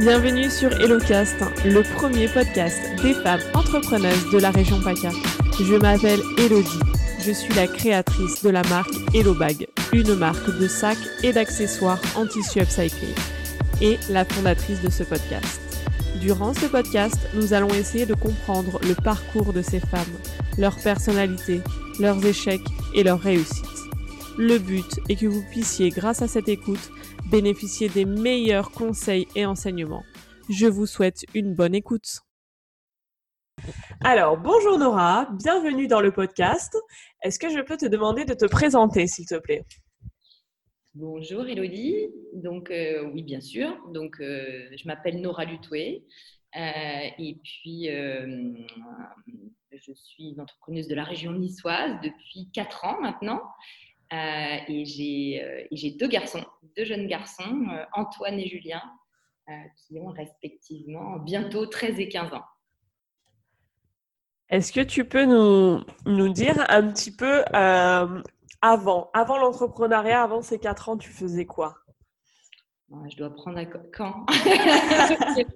Bienvenue sur HelloCast, le premier podcast des femmes entrepreneuses de la région PACA. Je m'appelle Elodie. Je suis la créatrice de la marque HelloBag, une marque de sacs et d'accessoires en tissu upcycling, et la fondatrice de ce podcast. Durant ce podcast, nous allons essayer de comprendre le parcours de ces femmes, leur personnalité, leurs échecs et leurs réussites. Le but est que vous puissiez, grâce à cette écoute, bénéficier des meilleurs conseils et enseignements. Je vous souhaite une bonne écoute. Alors, bonjour Nora, bienvenue dans le podcast. Est-ce que je peux te demander de te présenter, s'il te plaît? Bonjour Elodie, donc euh, oui bien sûr, donc euh, je m'appelle Nora Lutoué euh, et puis je suis une entrepreneuse de la région niçoise depuis 4 ans maintenant et j'ai deux garçons, deux jeunes garçons, Antoine et Julien, qui ont respectivement bientôt 13 et 15 ans. Est-ce que tu peux nous, nous, dire un petit peu avant, avant l'entrepreneuriat, avant ces quatre ans, tu faisais quoi? Je dois prendre un quand?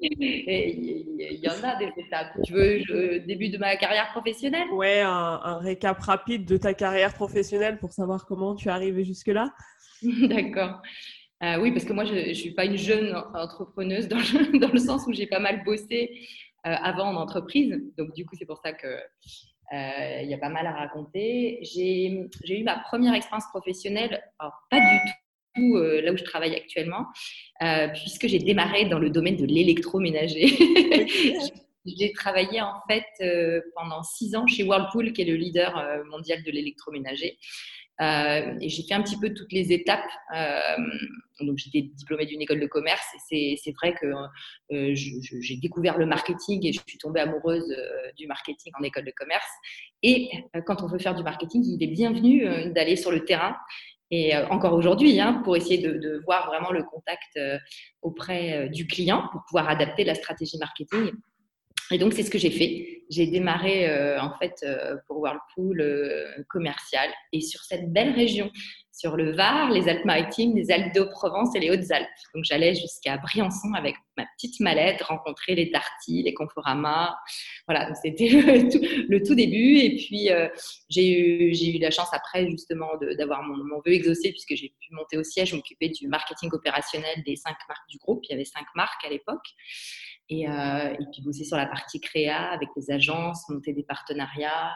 Il y en a des étapes. Tu veux le début de ma carrière professionnelle? Ouais, un, récap rapide de ta carrière professionnelle pour savoir comment tu es arrivée jusque-là. D'accord. Euh, oui, parce que moi, je ne suis pas une jeune entrepreneuse dans le, dans le sens où j'ai pas mal bossé euh, avant en entreprise. Donc, du coup, c'est pour ça que euh, il y a pas mal à raconter. J'ai eu ma première expérience professionnelle, alors pas du tout euh, là où je travaille actuellement, euh, puisque j'ai démarré dans le domaine de l'électroménager. j'ai travaillé en fait pendant six ans chez Whirlpool, qui est le leader mondial de l'électroménager. Euh, et j'ai fait un petit peu toutes les étapes. Euh, donc, j'étais diplômée d'une école de commerce et c'est vrai que euh, j'ai découvert le marketing et je suis tombée amoureuse du marketing en école de commerce. Et quand on veut faire du marketing, il est bienvenu d'aller sur le terrain. Et encore aujourd'hui, hein, pour essayer de, voir vraiment le contact auprès du client pour pouvoir adapter la stratégie marketing et donc, c'est ce que j'ai fait. J'ai démarré euh, en fait euh, pour Whirlpool euh, commercial et sur cette belle région, sur le Var, les Alpes-Maritimes, les Alpes de Provence et les Hautes-Alpes. Donc, j'allais jusqu'à Briançon avec ma petite mallette, rencontrer les Darty, les Conforama. Voilà, c'était le, tout début. Et puis, j'ai eu, eu la chance après justement d'avoir mon, vœu exaucé puisque j'ai pu monter au siège, m'occuper du marketing opérationnel des cinq marques du groupe. Il y avait cinq marques à l'époque. Euh, et, puis bosser sur la partie créa avec des agences, monter des partenariats.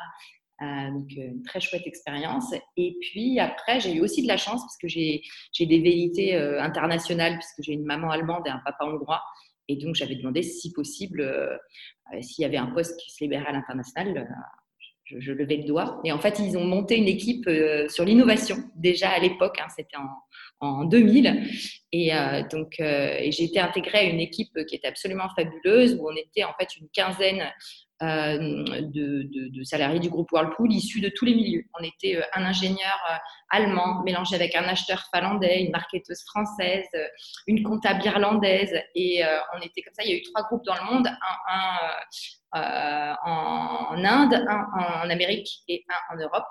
Euh, donc, euh, une très chouette expérience. Et puis après, j'ai eu aussi de la chance parce que j'ai des vérités internationales, puisque j'ai une maman allemande et un papa hongrois. Et donc, j'avais demandé si possible, s'il y avait un poste qui se libérait à l'international, je, levais le doigt. Et en fait, ils ont monté une équipe euh, sur l'innovation, déjà à l'époque, hein, c'était en, en, 2000. Et euh, donc, euh, j'ai été intégrée à une équipe qui était absolument fabuleuse, où on était en fait une quinzaine de, salariés du groupe Whirlpool issus de tous les milieux. On était un ingénieur allemand mélangé avec un acheteur finlandais, une marketeuse française, une comptable irlandaise. Et on était comme ça, il y a eu trois groupes dans le monde, un, euh, en, Inde, un en Amérique et un en Europe.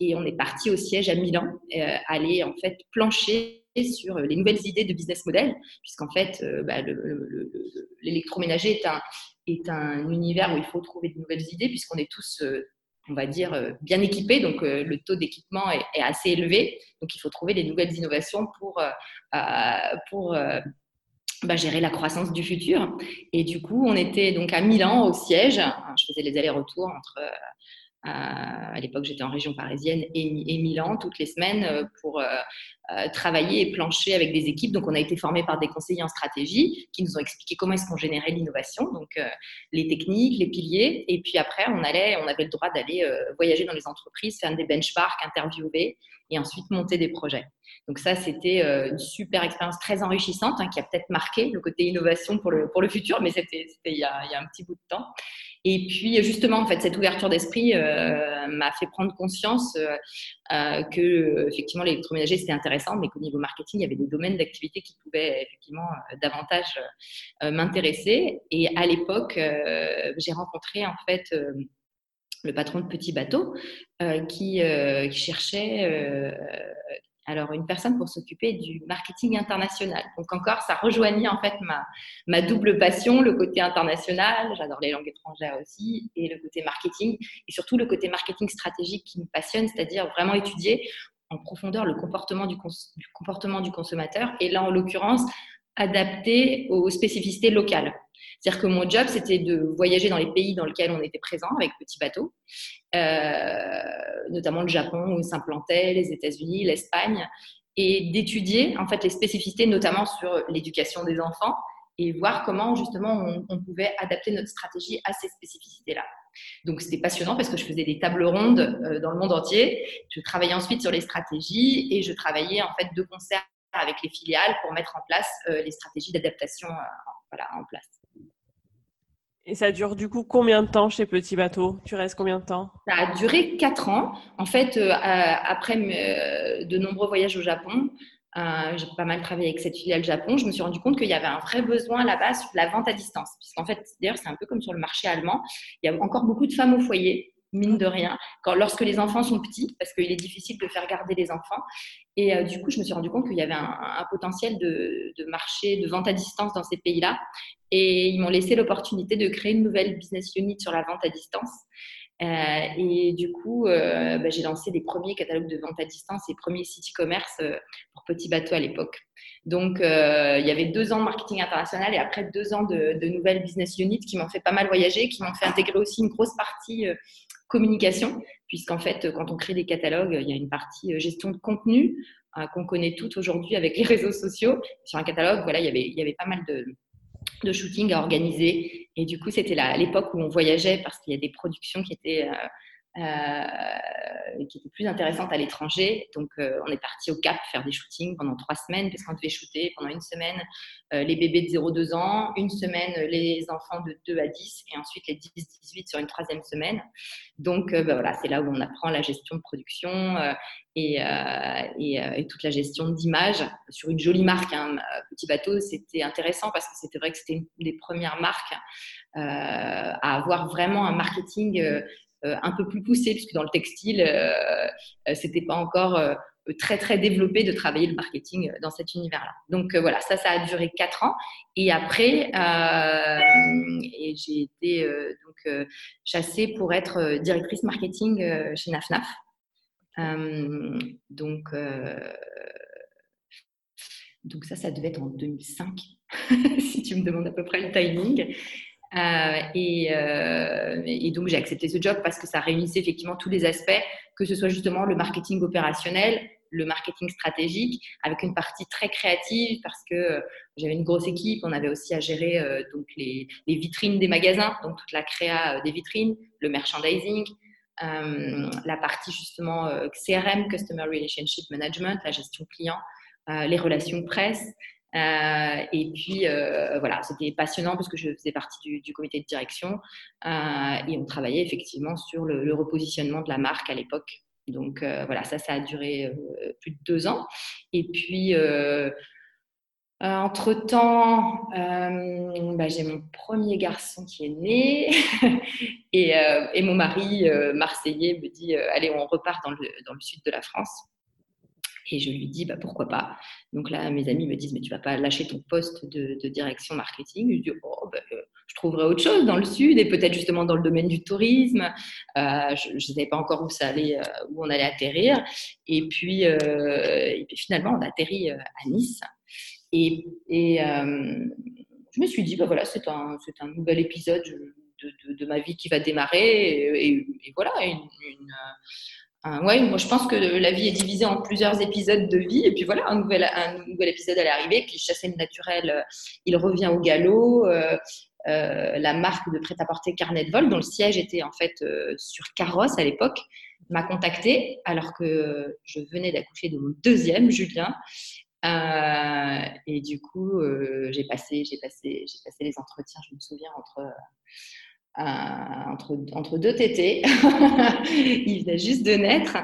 Et on est parti au siège à Milan, euh, aller en fait plancher sur les nouvelles idées de business model, puisqu'en fait, euh, bah, l'électroménager est un, est un univers où il faut trouver de nouvelles idées, puisqu'on est tous on va dire, bien équipés, donc le taux d'équipement est, assez élevé. Donc il faut trouver des nouvelles innovations pour, pour bah, gérer la croissance du futur. Et du coup, on était donc à Milan au siège. Je faisais les allers-retours entre euh, à l'époque, j'étais en région parisienne et, Milan toutes les semaines euh, pour euh, travailler et plancher avec des équipes. Donc, on a été formés par des conseillers en stratégie qui nous ont expliqué comment est-ce qu'on générait l'innovation, donc les techniques, les piliers. Et puis après, on allait, on avait le droit d'aller voyager dans les entreprises, faire des benchmarks, interviewer et ensuite monter des projets. Donc ça, c'était euh, une super expérience très enrichissante hein, qui a peut-être marqué le côté innovation pour le, pour le futur, mais c'était il y a un petit bout de temps. Et puis justement, en fait, cette ouverture d'esprit euh, m'a fait prendre conscience euh, que effectivement l'électroménager c'était intéressant, mais qu'au niveau marketing, il y avait des domaines d'activité qui pouvaient effectivement davantage m'intéresser. Et à l'époque, j'ai rencontré en fait le patron de Petit Bateau qui cherchait alors une personne pour s'occuper du marketing international. Donc encore, ça rejoignit en fait ma, double passion, le côté international, j'adore les langues étrangères aussi, et le côté marketing, et surtout le côté marketing stratégique qui me passionne, c'est-à-dire vraiment étudier en profondeur le comportement du, du comportement du consommateur, et là en l'occurrence, adapté aux spécificités locales. C'est-à-dire que mon job, c'était de voyager dans les pays dans lesquels on était présent avec petit bateau, euh, notamment le Japon où s'implantait, les États-Unis, l'Espagne, et d'étudier en fait les spécificités, notamment sur l'éducation des enfants, et voir comment justement on, pouvait adapter notre stratégie à ces spécificités-là. Donc c'était passionnant parce que je faisais des tables rondes euh, dans le monde entier. Je travaillais ensuite sur les stratégies et je travaillais en fait de concert avec les filiales pour mettre en place euh, les stratégies d'adaptation en place. Et ça dure du coup combien de temps chez Petit Bateau? Tu restes combien de temps? Ça a duré 4 ans. En fait, euh, après euh, de nombreux voyages au Japon, euh, j'ai pas mal travaillé avec cette filiale Japon, je me suis rendu compte qu'il y avait un vrai besoin là-bas sur la vente à distance. Puisqu'en fait, d'ailleurs, c'est un peu comme sur le marché allemand. Il y a encore beaucoup de femmes au foyer mine de rien, quand, lorsque les enfants sont petits, parce qu'il est difficile de faire garder les enfants. Et euh, du coup, je me suis rendu compte qu'il y avait un, potentiel de, marché, de vente à distance dans ces pays-là. Et ils m'ont laissé l'opportunité de créer une nouvelle business unit sur la vente à distance. Euh, et du coup, euh, bah, j'ai lancé les premiers catalogues de vente à distance et premiers sites e-commerce pour petits bateaux à l'époque. Donc, il y avait deux ans de marketing international et après deux ans de, de nouvelles business units qui m'ont fait pas mal voyager, qui m'ont fait intégrer aussi une grosse partie communication, puisqu'en fait, quand on crée des catalogues, il y a une partie euh, gestion de contenu euh, qu'on connaît toutes aujourd'hui avec les réseaux sociaux. Sur un catalogue, voilà, il y avait, pas mal de, de shooting à organiser. Et du coup, c'était l'époque où on voyageait parce qu'il y a des productions qui étaient euh, euh, qui était plus intéressante à l'étranger. Donc, euh, on est parti au Cap faire des shootings pendant trois semaines, parce qu'on devait shooter pendant une semaine euh, les bébés de 0-2 ans, une semaine les enfants de 2 à 10, et ensuite les 10-18 sur une troisième semaine. Donc, bah, voilà, c'est là où on apprend la gestion de production et, toute la gestion d'image sur une jolie marque. Hein. petit bateau, c'était intéressant parce que c'était vrai que c'était une des premières marques à avoir vraiment un marketing euh, un peu plus poussé, puisque dans le textile, euh, euh, c'était pas encore très très développé de travailler le marketing dans cet univers-là. Donc voilà, ça, ça a duré quatre ans. Et après, j'ai été donc chassée pour être directrice marketing chez NafNaf. donc donc ça, ça devait être en 2005, si tu me demandes à peu près le timing. Euh, euh, et, donc, j'ai accepté ce job parce que ça réunissait effectivement tous les aspects, que ce soit justement le marketing opérationnel, le marketing stratégique, avec une partie très créative parce que euh, j'avais une grosse équipe. On avait aussi à gérer donc les, vitrines des magasins, donc toute la créa des vitrines, le merchandising, la partie justement CRM, Customer Relationship Management, la gestion client, les relations presse. Euh, et puis, euh, voilà, c'était passionnant parce que je faisais partie du, comité de direction euh, et on travaillait effectivement sur le, repositionnement de la marque à l'époque. Donc, voilà, ça, ça a duré plus de deux ans. Et puis, entre-temps, bah, j'ai mon premier garçon qui est né et, et, mon mari marseillais me dit Allez, on repart dans le, dans le sud de la France. Et je lui dis, bah, pourquoi pas Donc là, mes amis me disent, mais tu vas pas lâcher ton poste de, direction marketing Je dis, oh, bah, euh, je trouverai autre chose dans le sud et peut-être justement dans le domaine du tourisme. Euh, je ne savais pas encore où ça allait, euh, où on allait atterrir. Et puis, finalement, on a atterri à Nice. Et, je me suis dit, bah, voilà, c'est un, un nouvel épisode de, de, ma vie qui va démarrer. Et, voilà, une euh, moi je pense que la vie est divisée en plusieurs épisodes de vie. Et puis voilà, un nouvel, épisode allait arriver. Puis chasser le naturel, euh, il revient au galop. Euh, la marque de prêt-à-porter Carnet de Vol, dont le siège était en fait sur Carrosse à l'époque, m'a contacté alors que je venais d'accoucher de mon deuxième, Julien. et du coup, j'ai passé, passé, j'ai passé les entretiens, je me souviens, entre euh, entre, entre, deux tétés. il venait juste de naître.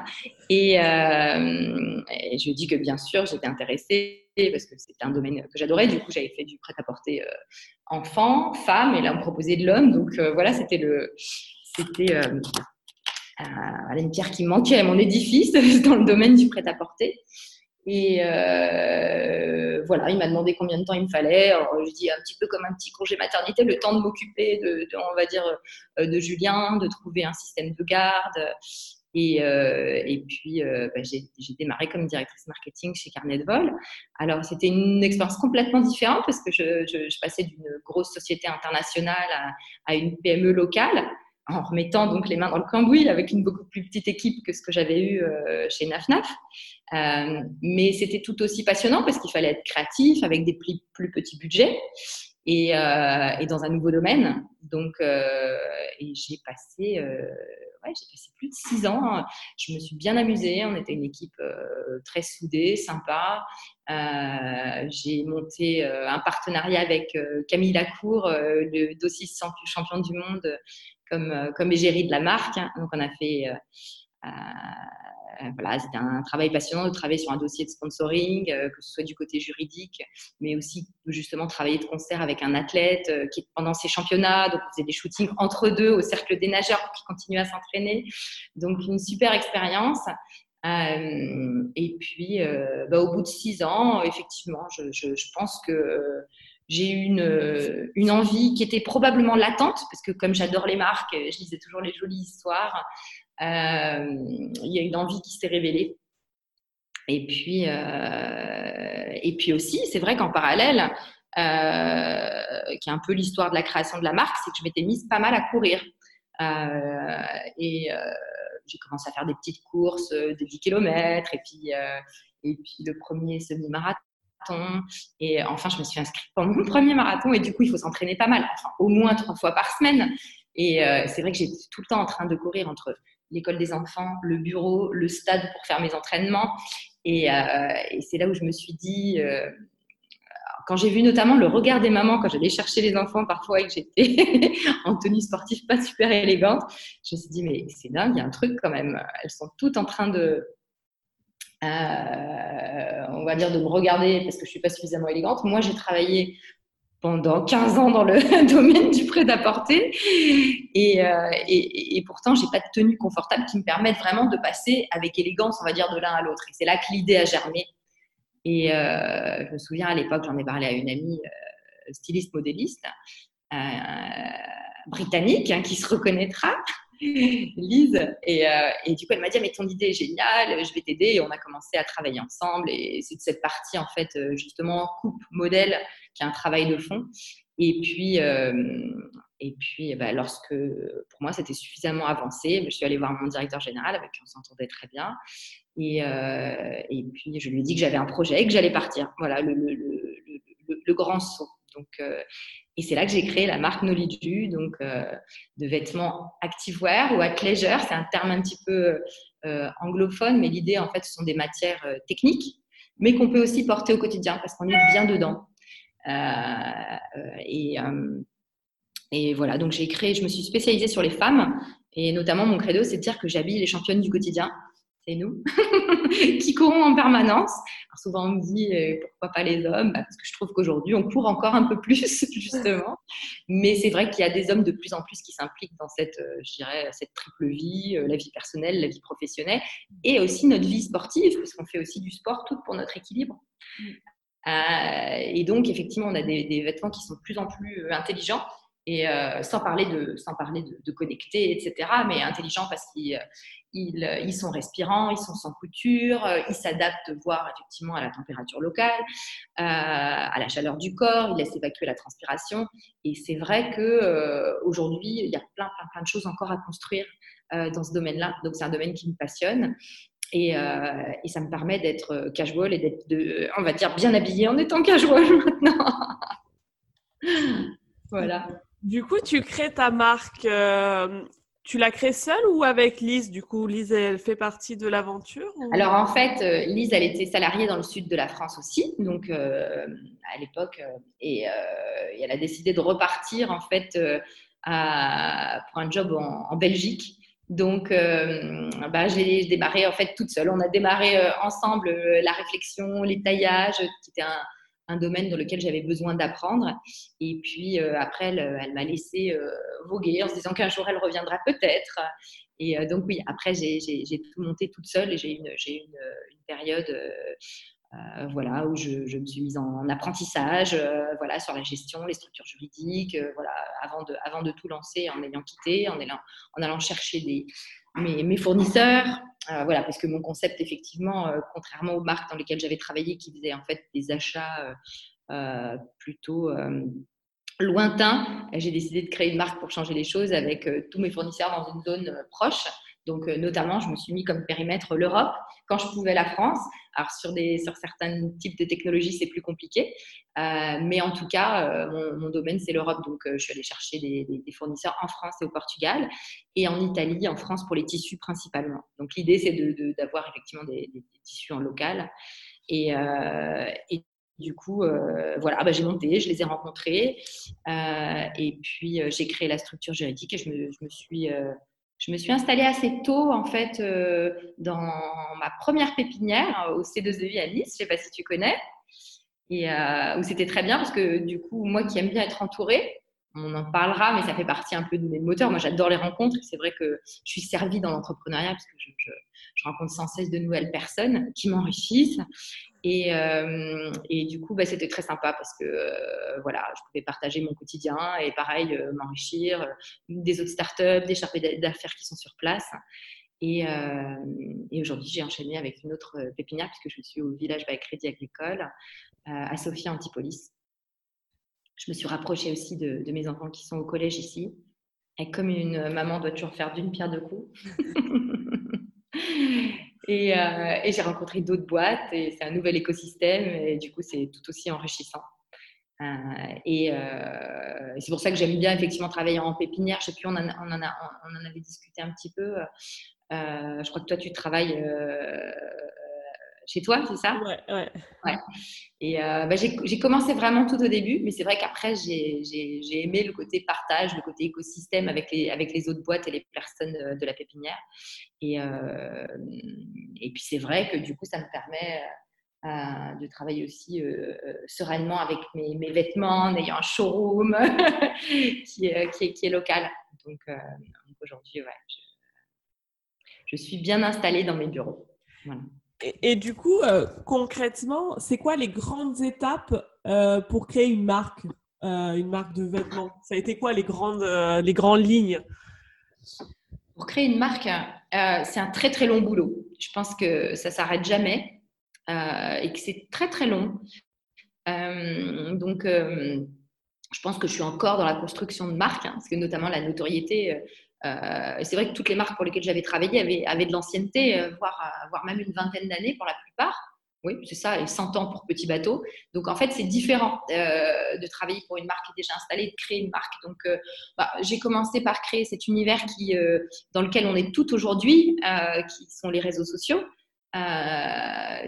Et, euh, je lui ai que bien sûr, j'étais intéressée parce que c'était un domaine que j'adorais. Du coup, j'avais fait du prêt-à-porter euh, enfant, femme, et là, on me proposait de l'homme. Donc voilà, c'était le. C'était une pierre qui manquait à mon édifice dans le domaine du prêt-à-porter. Et voilà, il m'a demandé combien de temps il me fallait. Alors, je dis un petit peu comme un petit congé maternité, le temps de m'occuper de, on va dire, de Julien, de trouver un système de garde. Et, et puis, bah, j'ai démarré comme directrice marketing chez Carnet de Vol. Alors, c'était une expérience complètement différente parce que je, je, passais d'une grosse société internationale à, à, une PME locale en remettant donc les mains dans le cambouis avec une beaucoup plus petite équipe que ce que j'avais eu euh, chez NafNaf. Euh, mais c'était tout aussi passionnant parce qu'il fallait être créatif avec des plus, petits budgets et, euh, et, dans un nouveau domaine. Donc, euh, j'ai passé, plus de six ans. Je me suis bien amusée. On était une équipe très soudée, sympa. j'ai monté un partenariat avec Camille Lacour, le dossier champion du monde comme, euh, comme égérie de la marque. Donc, on a fait. Euh, euh, voilà, c'était un travail passionnant de travailler sur un dossier de sponsoring, que ce soit du côté juridique, mais aussi justement travailler de concert avec un athlète qui, pendant ses championnats, faisait des shootings entre deux au cercle des nageurs pour qu'ils continuent à s'entraîner. Donc, une super expérience. et puis, bah, au bout de six ans, effectivement, je, je pense que j'ai eu une, euh, une, envie qui était probablement latente, parce que comme j'adore les marques, je lisais toujours les jolies histoires, euh, il y a une envie qui s'est révélée. Et puis, euh, et puis aussi, c'est vrai qu'en parallèle, qui est un peu l'histoire de la création de la marque, c'est que je m'étais mise pas mal à courir. et j'ai commencé à faire des petites courses de 10 km, et puis, et puis le premier semi-marathon et enfin, je me suis inscrite pour mon premier marathon. Et du coup, il faut s'entraîner pas mal, enfin, au moins trois fois par semaine. Et euh, c'est vrai que j'étais tout le temps en train de courir entre l'école des enfants, le bureau, le stade pour faire mes entraînements. Et, euh, c'est là où je me suis dit, euh, quand j'ai vu notamment le regard des mamans quand j'allais chercher les enfants parfois et que j'étais en tenue sportive pas super élégante, je me suis dit, mais c'est dingue, il y a un truc quand même. Elles sont toutes en train de, euh, on va dire, de me regarder parce que je ne suis pas suffisamment élégante. Moi, j'ai travaillé pendant 15 ans dans le domaine du prêt-à-porter et, euh, et, et, pourtant, pas de tenue confortable qui me permette vraiment de passer avec élégance, on va dire, de l'un à l'autre. Et c'est là que l'idée a germé. Et euh, je me souviens à l'époque, j'en ai parlé à une amie styliste modéliste britannique hein, qui se reconnaîtra Lise. Et, euh, et, du coup, elle m'a dit, mais ton idée est géniale, je vais t'aider. Et on a commencé à travailler ensemble. Et c'est de cette partie, en fait, euh, justement, coupe modèle, qui est un travail de fond. Et puis, euh, et puis bah, lorsque, pour moi, c'était suffisamment avancé, je suis allée voir mon directeur général, avec qui on s'entendait très bien. Et, et, puis, je lui ai dit que j'avais un projet et que j'allais partir. Voilà, le grand saut. Donc, et c'est là que j'ai créé la marque Noliju, donc euh, de vêtements activewear ou athleisure. C'est un terme un petit peu euh, anglophone, mais l'idée, en fait, ce sont des matières euh, techniques, mais qu'on peut aussi porter au quotidien parce qu'on est bien dedans. et, et voilà, donc j'ai créé, je me suis spécialisée sur les femmes, et notamment mon credo, c'est de dire que j'habille les championnes du quotidien c'est nous, qui courons en permanence. Alors souvent, on me dit euh, pourquoi pas les hommes? Bah, Parce que je trouve qu'aujourd'hui, on court encore un peu plus, justement. Mais c'est vrai qu'il y a des hommes de plus en plus qui s'impliquent dans cette, euh, je dirais, cette triple vie, euh, la vie personnelle, la vie professionnelle, et aussi notre vie sportive, parce qu'on fait aussi du sport tout pour notre équilibre. Mm. et donc, effectivement, on a des, des, vêtements qui sont de plus en plus intelligents et euh, sans parler de sans parler de, connecter etc mais intelligent parce qu'ils ils, ils, sont respirants ils sont sans couture euh, ils s'adaptent voire effectivement à la température locale euh, à la chaleur du corps ils laissent évacuer la transpiration et c'est vrai que euh, aujourd'hui il y a plein, plein plein de choses encore à construire euh, dans ce domaine là donc c'est un domaine qui me passionne et, et, ça me permet d'être casual et d'être, on va dire, bien habillée en étant casual maintenant. voilà. Du coup, tu crées ta marque. Euh, tu l'as créée seule ou avec Lise Du coup, Lise, elle fait partie de l'aventure Alors en fait, euh, Lise, elle était salariée dans le sud de la France aussi, donc euh, à l'époque, et, elle a décidé de repartir en fait pour un job en, Belgique. Donc, bah, j'ai démarré en fait toute seule. On a démarré ensemble la réflexion, les taillages, qui était un, un domaine dans lequel j'avais besoin d'apprendre. Et puis euh, après, elle, m'a laissé euh, voguer en se disant qu'un jour elle reviendra peut-être. Et euh, donc oui, après j'ai tout monté toute seule et j'ai une, une, une, période voilà, où je, me suis mise en, apprentissage, voilà, sur la gestion, les structures juridiques, voilà, avant de, avant de tout lancer, en ayant quitté, en allant, en allant chercher des, mes, mes fournisseurs, voilà, parce que mon concept, effectivement, contrairement aux marques dans lesquelles j'avais travaillé, qui faisaient en fait des achats plutôt lointain, j'ai décidé de créer une marque pour changer les choses avec euh, tous mes fournisseurs dans une zone euh, proche. Donc, euh, notamment, je me suis mis comme périmètre l'Europe quand je pouvais la France. Alors, sur, des, sur certains types de technologies, c'est plus compliqué. mais en tout cas, mon, domaine, c'est l'Europe. Donc, je suis allée chercher des, fournisseurs en France et au Portugal et en Italie, en France, pour les tissus principalement. Donc, l'idée, c'est d'avoir de, effectivement des, tissus en local. Et, et du coup, euh, voilà, bah, j'ai monté, je les ai rencontrés, euh, et puis euh, j'ai créé la structure juridique et je me, suis, je me suis installée assez tôt en fait dans ma première pépinière au C2E à Nice. Je ne sais pas si tu connais, et où c'était très bien parce que du coup, moi qui aime bien être entourée, on en parlera, mais ça fait partie un peu de mes moteurs. Moi, j'adore les rencontres. C'est vrai que je suis servie dans l'entrepreneuriat parce que je, rencontre sans cesse de nouvelles personnes qui m'enrichissent. Et, euh, du coup, bah, c'était très sympa parce que euh, voilà, je pouvais partager mon quotidien et pareil, euh, m'enrichir des autres startups, des charpés d'affaires qui sont sur place. Et, et aujourd'hui, j'ai enchaîné avec une autre pépinière puisque je suis au village by Crédit Agricole à Sophia Antipolis. Je me suis rapprochée aussi de, de, mes enfants qui sont au collège ici. Et comme une maman doit toujours faire d'une pierre deux coups. Euh, et, j'ai rencontré d'autres boîtes et c'est un nouvel écosystème et du coup c'est tout aussi enrichissant. Euh, et, euh, c'est pour ça que j'aime bien effectivement travailler en pépinière. Je sais plus, on en, on en, a, on en avait discuté un petit peu. je crois que toi tu travailles chez toi, c'est ça? Ouais, ouais, ouais. Et euh, bah, j'ai commencé vraiment tout au début, mais c'est vrai qu'après, j'ai aimé le côté partage, le côté écosystème avec les, avec les autres boîtes et les personnes de, la pépinière. Et, euh, et puis, c'est vrai que du coup, ça me permet euh, de travailler aussi sereinement avec mes, mes, vêtements, en ayant un showroom qui, est, qui, est, qui, est, local. Donc, aujourd'hui, ouais, je, je suis bien installée dans mes bureaux. Voilà. Et, du coup, euh, concrètement, c'est quoi les grandes étapes euh, pour créer une marque, euh, une marque de vêtements? Ça a été quoi les grandes, les grandes lignes? Pour créer une marque, c'est un très très long boulot. Je pense que ça s'arrête jamais et que c'est très très long. donc, je pense que je suis encore dans la construction de marque, hein, parce que notamment la notoriété, euh, c'est vrai que toutes les marques pour lesquelles j'avais travaillé avaient, de l'ancienneté, euh, voire, euh, voire, même une vingtaine d'années pour la plupart. Oui, c'est ça, et 100 ans pour petit bateau. Donc en fait, c'est différent de travailler pour une marque déjà installée, de créer une marque. Donc bah, j'ai commencé par créer cet univers dans lequel on est tout aujourd'hui, qui sont les réseaux sociaux.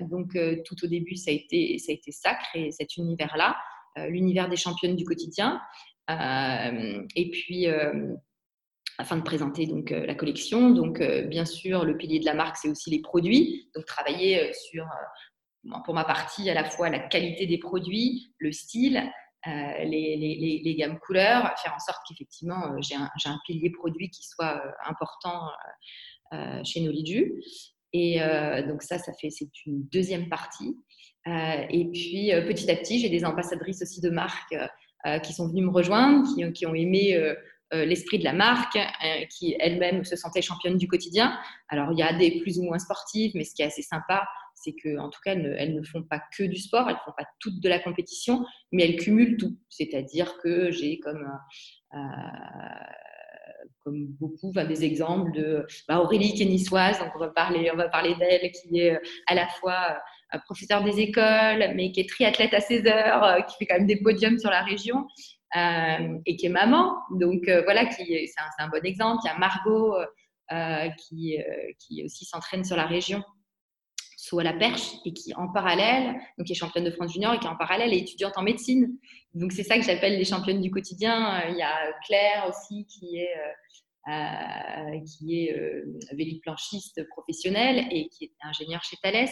donc tout au début, ça a été ça, a été ça créer cet univers-là, l'univers des championnes du quotidien. et puis afin de présenter donc euh, la collection. Donc, euh, bien sûr, le pilier de la marque, c'est aussi les produits. Donc, travailler euh, sur, pour ma partie, à la fois la qualité des produits, le style, les, gammes couleurs, faire en sorte qu'effectivement, j'ai un, pilier produit qui soit important chez Noliju. Et donc, ça, ça fait, c'est une deuxième partie. et puis, petit à petit, j'ai des ambassadrices aussi de marques qui sont venues me rejoindre, qui, ont aimé l'esprit de la marque, euh, qui elle-même se sentait championne du quotidien. Alors, il y a des plus ou moins sportives, mais ce qui est assez sympa, c'est qu'en tout cas, elles ne, font pas que du sport, elles ne font pas toutes de la compétition, mais elles cumulent tout. C'est-à-dire que j'ai comme, euh, comme beaucoup des exemples de bah, Aurélie qui est niçoise, donc on va parler, parler d'elle, qui est à la fois professeur des écoles, mais qui est triathlète à 16 heures, qui fait quand même des podiums sur la région. Euh, et qui est maman. Donc euh, voilà, c'est un, bon exemple. Il y a Margot euh, qui, aussi s'entraîne sur la région soit à la perche et qui en parallèle, donc qui est championne de France junior et qui en parallèle est étudiante en médecine. Donc c'est ça que j'appelle les championnes du quotidien. Il y a Claire aussi qui est euh, qui est euh, planchiste professionnel et qui est ingénieur chez Thales.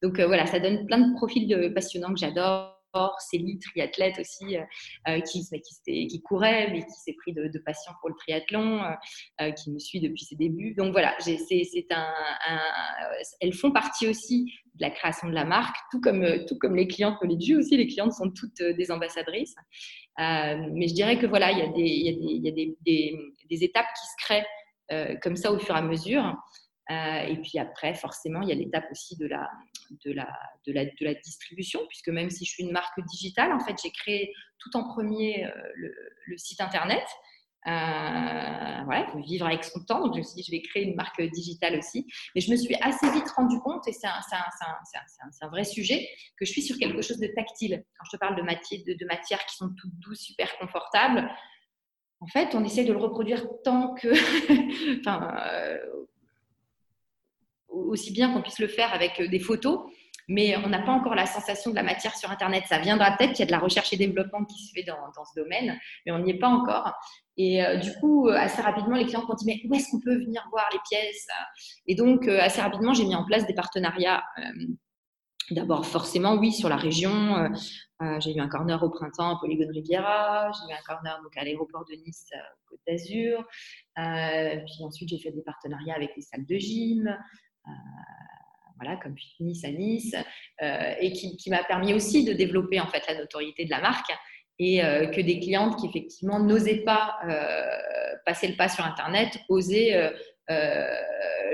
Donc voilà, ça donne plein de profils passionnants que j'adore Célie, triathlète aussi, qui, qui, qui, courait, mais qui s'est pris de, passion pour le triathlon, qui me suit depuis ses débuts. Donc voilà, c'est elles font partie aussi de la création de la marque, tout comme, tout comme les clientes Knowledge aussi. Les clientes sont toutes des ambassadrices. mais je dirais que voilà, il y a des étapes qui se créent comme ça au fur et à mesure. Euh, et puis après, forcément, il y a l'étape aussi de la, de, la, de, la, de la distribution, puisque même si je suis une marque digitale, en fait, j'ai créé tout en premier euh, le, site internet. Euh, voilà, faut vivre avec son temps. Donc, je me suis dit, je vais créer une marque digitale aussi. Mais je me suis assez vite rendu compte, et c'est un, un, un, vrai sujet, que je suis sur quelque chose de tactile. Quand je te parle de, matière, de, de matières qui sont toutes douces, super confortables, en fait, on essaie de le reproduire tant que, enfin, aussi bien qu'on puisse le faire avec euh, des photos, mais on n'a pas encore la sensation de la matière sur Internet. Ça viendra peut-être qu'il y a de la recherche et développement qui se fait dans, ce domaine, mais on n'y est pas encore. Et euh, du coup, euh, assez rapidement, les clients m'ont dit, mais où est-ce qu'on peut venir voir les pièces Et donc, assez rapidement, j'ai mis en place des partenariats. D'abord, forcément, oui, sur la région. j'ai eu un corner au printemps Polygone Riviera, j'ai eu un corner donc, à l'aéroport de Nice, Côte d'Azur. puis ensuite, j'ai fait des partenariats avec les salles de gym, voilà, comme Fitness à Nice, euh, et qui, m'a permis aussi de développer en fait la notoriété de la marque et euh, que des clientes qui effectivement n'osaient pas passer le pas sur Internet osaient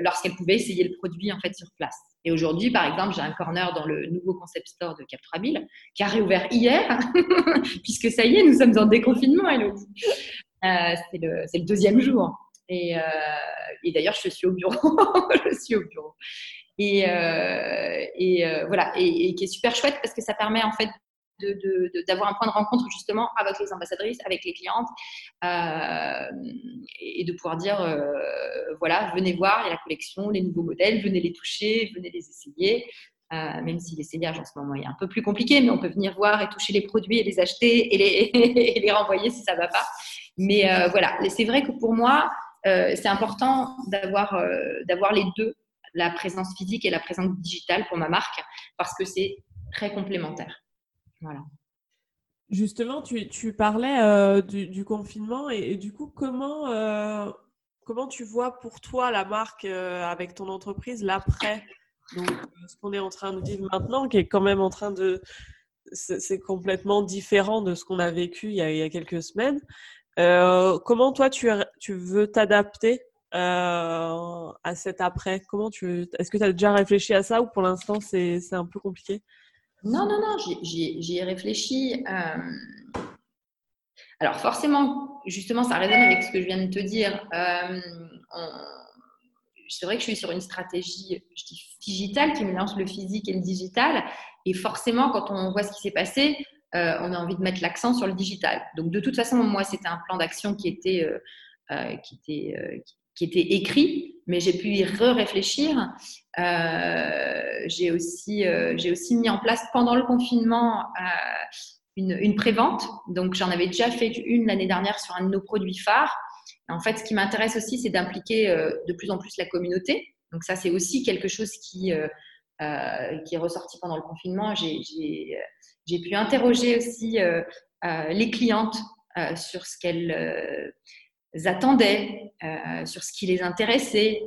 lorsqu'elles pouvaient essayer le produit en fait sur place. Et aujourd'hui, par exemple, j'ai un corner dans le nouveau concept store de Cap 3000 qui a réouvert hier, puisque ça y est, nous sommes en déconfinement, Elodie. c'est le, le, deuxième jour. Et, et d'ailleurs, je suis au bureau. je suis au bureau. Et, euh, euh, voilà, et, qui est super chouette parce que ça permet en fait d'avoir un point de rencontre justement avec les ambassadrices, avec les clientes, euh, et de pouvoir dire voilà, venez voir, il y a la collection, les nouveaux modèles, venez les toucher, venez les essayer. même si l'essayage en ce moment est un peu plus compliqué, mais on peut venir voir et toucher les produits et les acheter et les, les renvoyer si ça ne va pas. Mais voilà, c'est vrai que pour moi, euh, c'est important d'avoir euh, d'avoir les deux, la présence physique et la présence digitale pour ma marque, parce que c'est très complémentaire. Voilà. Justement, tu, tu parlais euh, du, confinement et, du coup, comment, comment tu vois pour toi la marque avec ton entreprise l'après? Donc, ce qu'on est en train de vivre maintenant, qui est quand même en train de. C'est complètement différent de ce qu'on a vécu il y a quelques semaines. Euh, comment toi tu, tu veux t'adapter euh, à cet après? Comment tu Est-ce que tu as déjà réfléchi à ça ou pour l'instant c'est un peu compliqué? Non, non, non, j'y ai réfléchi. Euh, alors forcément, justement, ça résonne avec ce que je viens de te dire. C'est vrai que je suis sur une stratégie digitale qui mélange le physique et le digital. Et forcément, quand on voit ce qui s'est passé, euh, on a envie de mettre l'accent sur le digital. Donc, de toute façon, moi, c'était un plan d'action qui était, euh, euh, qui, était, qui était écrit, mais j'ai pu y re-réfléchir. j'ai aussi, aussi mis en place pendant le confinement une, une prévente. Donc, j'en avais déjà fait une l'année dernière sur un de nos produits phares. En fait, ce qui m'intéresse aussi, c'est d'impliquer de plus en plus la communauté. Donc, ça, c'est aussi quelque chose qui, qui est ressorti pendant le confinement. J'ai pu interroger aussi euh, euh, les clientes euh, sur ce qu'elles attendaient, sur ce qui les intéressait,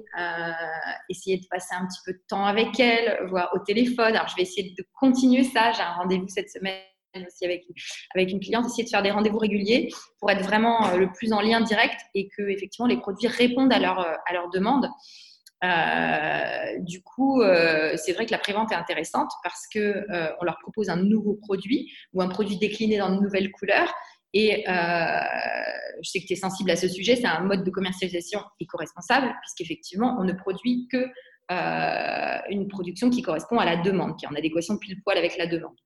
essayer de passer un petit peu de temps avec elles, voir au téléphone. Alors, je vais essayer de continuer ça. J'ai un rendez-vous cette semaine aussi avec, une cliente, essayer de faire des rendez-vous réguliers pour être vraiment le plus en lien direct et que effectivement les produits répondent à leurs demandes. Euh, du coup, euh, c'est vrai que la prévente est intéressante parce que euh, on leur propose un nouveau produit ou un produit décliné dans de nouvelles couleurs. Et je sais que tu es sensible à ce sujet, c'est un mode de commercialisation éco-responsable, puisqu'effectivement, on ne produit que une production qui correspond à la demande, qui est en adéquation pile poil avec la demande.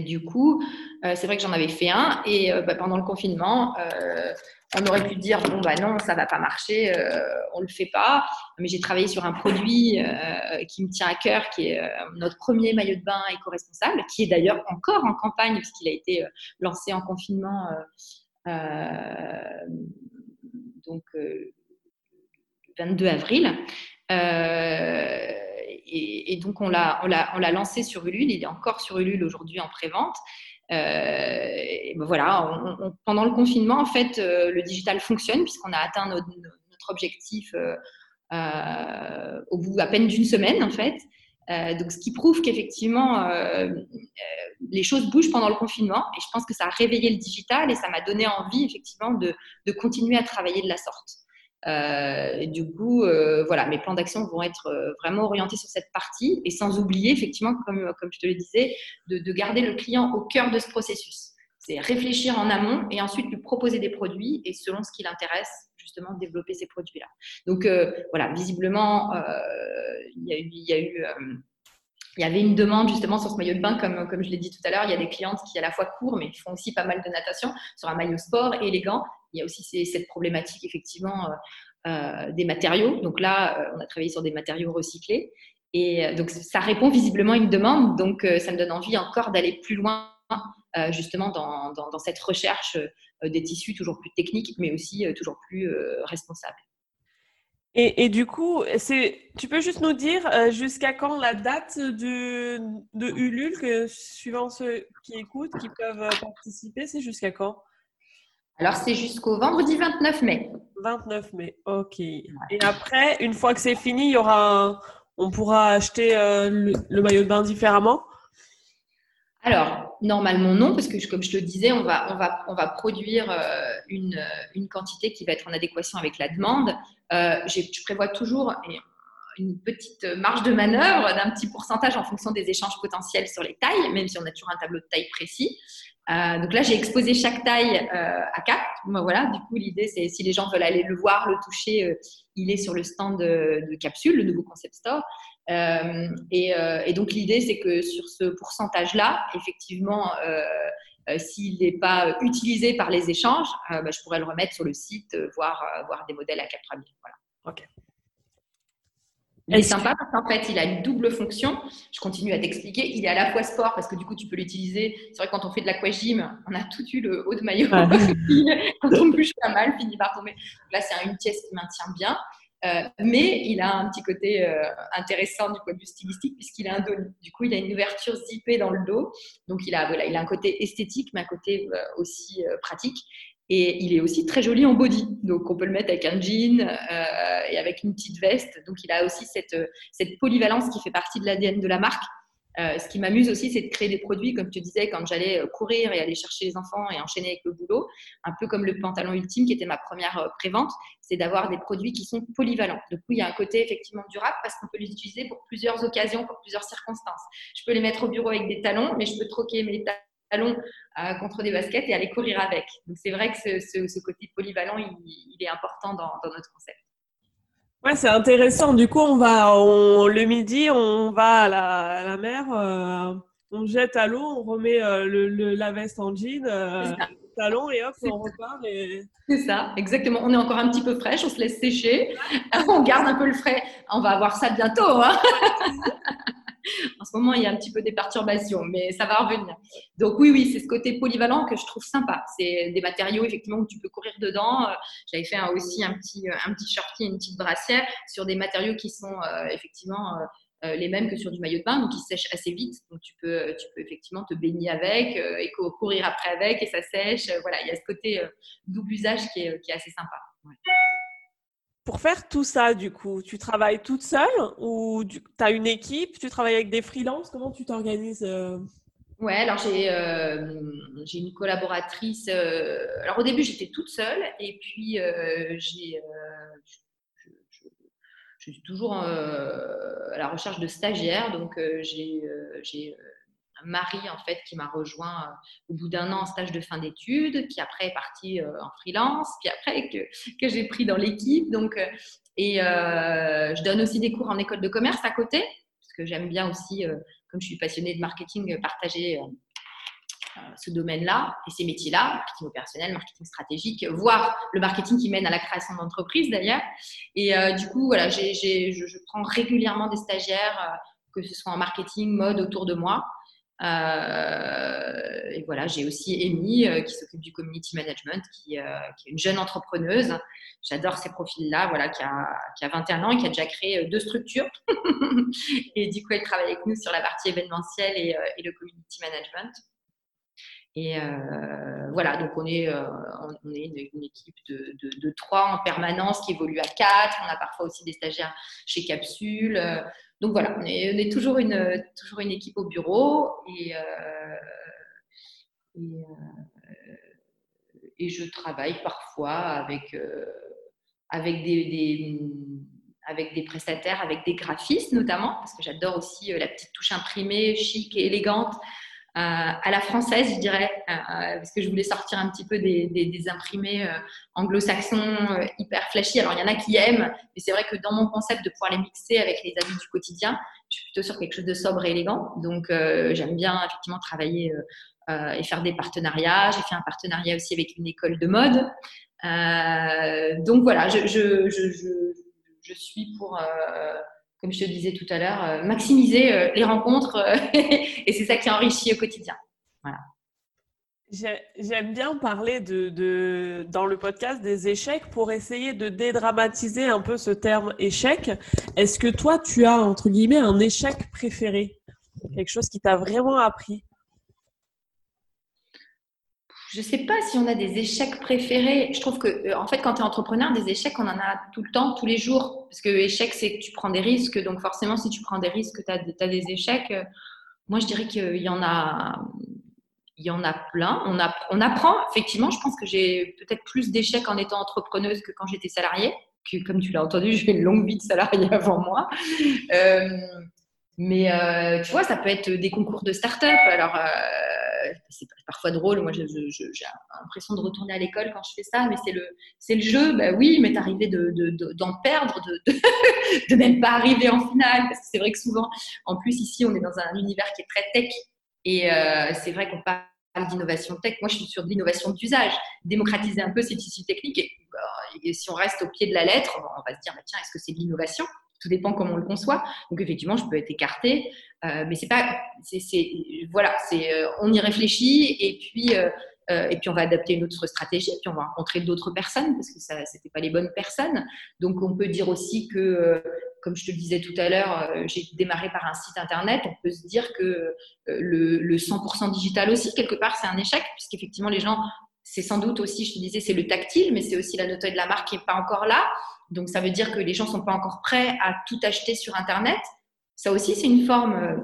Du coup, c'est vrai que j'en avais fait un, et bah, pendant le confinement, on aurait pu dire bon bah non ça va pas marcher euh, on le fait pas. Mais j'ai travaillé sur un produit euh, qui me tient à cœur qui est euh, notre premier maillot de bain éco-responsable qui est d'ailleurs encore en campagne puisqu'il a été lancé en confinement donc 22 avril et, donc, on l'a, on, l'a, on l'a lancé sur Ulule. Il est encore sur Ulule aujourd'hui en pré-vente. Ben voilà, pendant le confinement, en fait, le digital fonctionne puisqu'on a atteint notre, objectif au bout à peine d'une semaine, en fait. Euh, donc, ce qui prouve qu'effectivement, euh, euh, les choses bougent pendant le confinement. Et je pense que ça a réveillé le digital et ça m'a donné envie, effectivement, de, de, continuer à travailler de la sorte. Et du coup, voilà, mes plans d'action vont être vraiment orientés sur cette partie et sans oublier, effectivement, comme, comme je te le disais, de, de garder le client au cœur de ce processus. C'est réfléchir en amont et ensuite lui proposer des produits et selon ce qui l'intéresse, justement développer ces produits-là. Donc euh, voilà, visiblement, euh, il y il y, euh, avait une demande justement sur ce maillot de bain, comme, comme je l'ai dit tout à l'heure, il y a des clientes qui à la fois courent, mais font aussi pas mal de natation sur un maillot sport élégant. Il y a aussi cette problématique effectivement des matériaux. Donc là, on a travaillé sur des matériaux recyclés. Et donc ça répond visiblement à une demande. Donc ça me donne envie encore d'aller plus loin justement dans, cette recherche euh, des tissus toujours plus techniques, mais aussi euh, toujours plus euh, responsables. Et, du coup, tu peux juste nous dire jusqu'à quand la date de, de Ulule, que, suivant ceux qui écoutent, qui peuvent participer, c'est jusqu'à quand? Alors, c'est jusqu'au vendredi 29 mai. 29 mai, ok. Et après, une fois que c'est fini, il y aura on pourra acheter le, maillot de bain différemment? Alors, normalement non, parce que comme je te le disais, on va, on va, on va produire euh, une, une, quantité qui va être en adéquation avec la demande. Euh, je prévois toujours une petite marge de manœuvre d'un petit pourcentage en fonction des échanges potentiels sur les tailles, même si on a toujours un tableau de taille précis. Euh, donc là, j'ai exposé chaque taille à quatre. Voilà, du coup, l'idée, c'est si les gens veulent aller le voir, le toucher, il est sur le stand de, de Capsule, le nouveau concept store. Euh, euh, et, donc l'idée, c'est que sur ce pourcentage-là, effectivement, euh, s'il n'est pas utilisé par les échanges, bah, je pourrais le remettre sur le site, voir, voir des modèles à 4000. Voilà. Ok. Il est sympa parce qu'en fait, il a une double fonction. Je continue à t'expliquer. Il est à la fois sport parce que du coup, tu peux l'utiliser. C'est vrai, quand on fait de l'aquagym, on a tout eu le haut de maillot. quand on bouge pas mal, finit par tomber. là, c'est une pièce qui maintient bien. Euh, mais il a un petit côté euh, intéressant du point de vue stylistique puisqu'il a un dos. Du coup, il a une ouverture zippée dans le dos. Donc, il a, voilà, il a un côté esthétique, mais un côté euh, aussi pratique. Et il est aussi très joli en body. Donc, on peut le mettre avec un jean et avec une petite veste. Donc, il a aussi cette, polyvalence qui fait partie de l'ADN de la marque. Euh, ce qui m'amuse aussi, c'est de créer des produits, comme te disais, quand j'allais euh, courir et aller chercher les enfants et enchaîner avec le boulot, un peu comme le pantalon ultime qui était ma première euh, prévente, c'est d'avoir des produits qui sont polyvalents. Du coup, il y a un côté effectivement durable parce qu'on peut les utiliser pour plusieurs occasions, pour plusieurs circonstances. Je peux les mettre au bureau avec des talons, mais je peux troquer mes talons contre des baskets et aller courir avec. Donc c'est vrai que ce, côté polyvalent, il, est important dans notre concept. Ouais, c'est intéressant. Du coup, on va on, le midi, on va à la, mer, euh, on jette à l'eau, on remet euh, le, la veste en jean, euh, le talon et hop, on repart. Et... C'est ça, exactement. On est encore un petit peu fraîche, on se laisse sécher, on garde un peu le frais. On va avoir ça bientôt. Hein en ce moment, il y a un petit peu des perturbations, mais ça va revenir. Donc oui, oui, c'est ce côté polyvalent que je trouve sympa. C'est des matériaux effectivement où tu peux courir dedans. Euh, j'avais fait aussi un petit, euh, un petit shorty, une petite brassière sur des matériaux qui sont euh, effectivement les mêmes que sur du maillot de bain, donc qui sèchent assez vite. Donc tu peux, tu peux effectivement te baigner avec et courir après avec et ça sèche. Voilà, il y a ce côté double usage qui est, qui est assez sympa. Pour faire tout ça, du coup, tu travailles toute seule ou tu as une équipe Tu travailles avec des freelances? Comment tu t'organises euh? Ouais, alors j'ai euh, une collaboratrice. Euh, alors au début, j'étais toute seule et puis j'ai je, suis toujours à la recherche de stagiaires. Donc j'ai Marie en fait qui m'a rejoint euh, au bout d'un an en stage de fin d'études, qui après est partie euh, en freelance, puis après que, que j'ai pris dans l'équipe. Donc, euh, et je donne aussi des cours en école de commerce à côté, parce que j'aime bien aussi, comme je suis passionnée de marketing, partager ce domaine-là et ces métiers-là, marketing opérationnel, marketing stratégique, voire le marketing qui mène à la création d'entreprise d'ailleurs. Et du coup, voilà, je, prends régulièrement des stagiaires, que ce soit en marketing, mode autour de moi. Et voilà, j'ai aussi Amy qui s'occupe du community management, qui, est une jeune entrepreneuse. J'adore ces profils-là, voilà, qui a, qui a 21 ans et qui a déjà créé deux structures. et du coup, elle travaille avec nous sur la partie événementielle et le community management. Et euh, voilà, donc on est, euh, on est une, équipe de, trois en permanence qui évolue à quatre. On a parfois aussi des stagiaires chez Capsule. Donc voilà, on est, toujours, une, toujours une équipe au bureau. Et, euh, et, je travaille parfois avec, avec des, des avec des prestataires, avec des graphistes notamment, parce que j'adore aussi la petite touche imprimée, chic et élégante à la française, je dirais, euh, parce que je voulais sortir un petit peu des, des, imprimés euh, anglo-saxons euh, hyper flashy. Alors, il y en a qui aiment, mais c'est vrai que dans mon concept de pouvoir les mixer avec les habits du quotidien, je suis plutôt sur quelque chose de sobre et élégant. Donc, j'aime bien effectivement travailler et faire des partenariats. J'ai fait un partenariat aussi avec une école de mode. donc, voilà, je, je, je, je suis pour comme je te disais tout à l'heure, euh, maximiser euh, les rencontres euh, et c'est ça qui enrichit au quotidien. Voilà. J'aime bien parler de, dans le podcast des échecs pour essayer de dédramatiser un peu ce terme échec. Est-ce que toi, tu as, entre guillemets, un échec préféré? Quelque chose qui t'a vraiment appris? Je ne sais pas si on a des échecs préférés. Je trouve que, euh, en fait, quand tu es entrepreneur, des échecs, on en a tout le temps, tous les jours. Parce que échec, c'est que tu prends des risques. Donc, forcément, si tu prends des risques, tu as, des échecs. Euh, moi, je dirais qu'il y en a. Il y en a plein. On, apprend, effectivement, je pense que j'ai peut-être plus d'échecs en étant entrepreneuse que quand j'étais salariée. Que, comme tu l'as entendu, j'ai une longue vie de salariée avant moi. Euh, mais tu vois, ça peut être des concours de start-up. Alors, c'est parfois drôle. Moi, j'ai l'impression de retourner à l'école quand je fais ça, mais c'est le, jeu. Bah oui, mais t'arriver d'en de, perdre, de, de, même pas arriver en finale. Parce que c'est vrai que souvent, en plus, ici, on est dans un univers qui est très tech. Et euh, c'est vrai qu'on parle d'innovation tech. Moi, je suis sur de l'innovation d'usage, démocratiser un peu ces tissus techniques. Et, bah, et, si on reste au pied de la lettre, on va se dire, tiens, est-ce que c'est de l'innovation? Tout dépend comment on le conçoit. Donc effectivement, je peux être écartée, euh, mais c'est pas, c'est, voilà, c'est, euh, on y réfléchit et puis euh, et puis on va adapter une autre stratégie, puis on va rencontrer d'autres personnes parce que ça, c'était pas les bonnes personnes. Donc on peut dire aussi que, comme je te le disais tout à l'heure, j'ai démarré par un site internet. On peut se dire que le, le 100% digital aussi quelque part c'est un échec puisqu'effectivement les gens c'est sans doute aussi, je te disais, c'est le tactile, mais c'est aussi la notoriété de la marque qui n'est pas encore là. Donc, ça veut dire que les gens ne sont pas encore prêts à tout acheter sur Internet. Ça aussi, c'est une forme. Euh,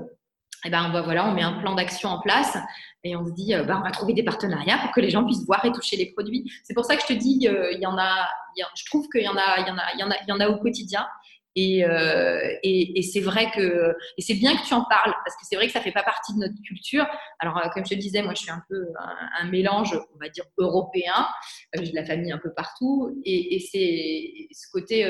eh ben, voilà, on met un plan d'action en place et on se dit, euh, ben, on va trouver des partenariats pour que les gens puissent voir et toucher les produits. C'est pour ça que je te dis, euh, il y en a, je trouve qu'il y en a, il y en a, il y en a, il y en a au quotidien. Euh, et, c'est vrai que et c'est bien que tu en parles parce que c'est vrai que ça fait pas partie de notre culture. Alors euh, comme je te disais, moi je suis un peu un, mélange, on va dire européen. Euh, j'ai de la famille un peu partout et, c'est ce côté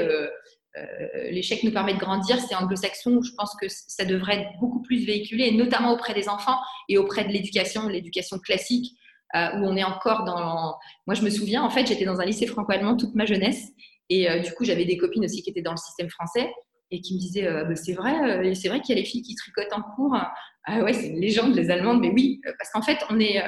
l'échec nous permet de grandir, c'est anglo-saxon. Je pense que ça devrait être beaucoup plus véhiculé, notamment auprès des enfants et auprès de l'éducation, l'éducation classique, où on est encore dans. Moi, je me souviens, en fait, j'étais dans un lycée franco-allemand toute ma jeunesse, et euh, du coup, j'avais des copines aussi qui étaient dans le système français et qui me disaient euh, bah, c'est vrai, euh, c'est vrai qu'il y a les filles qui tricotent en cours. Ah ouais, c'est une légende, les Allemandes, mais oui, parce qu'en fait, on, est,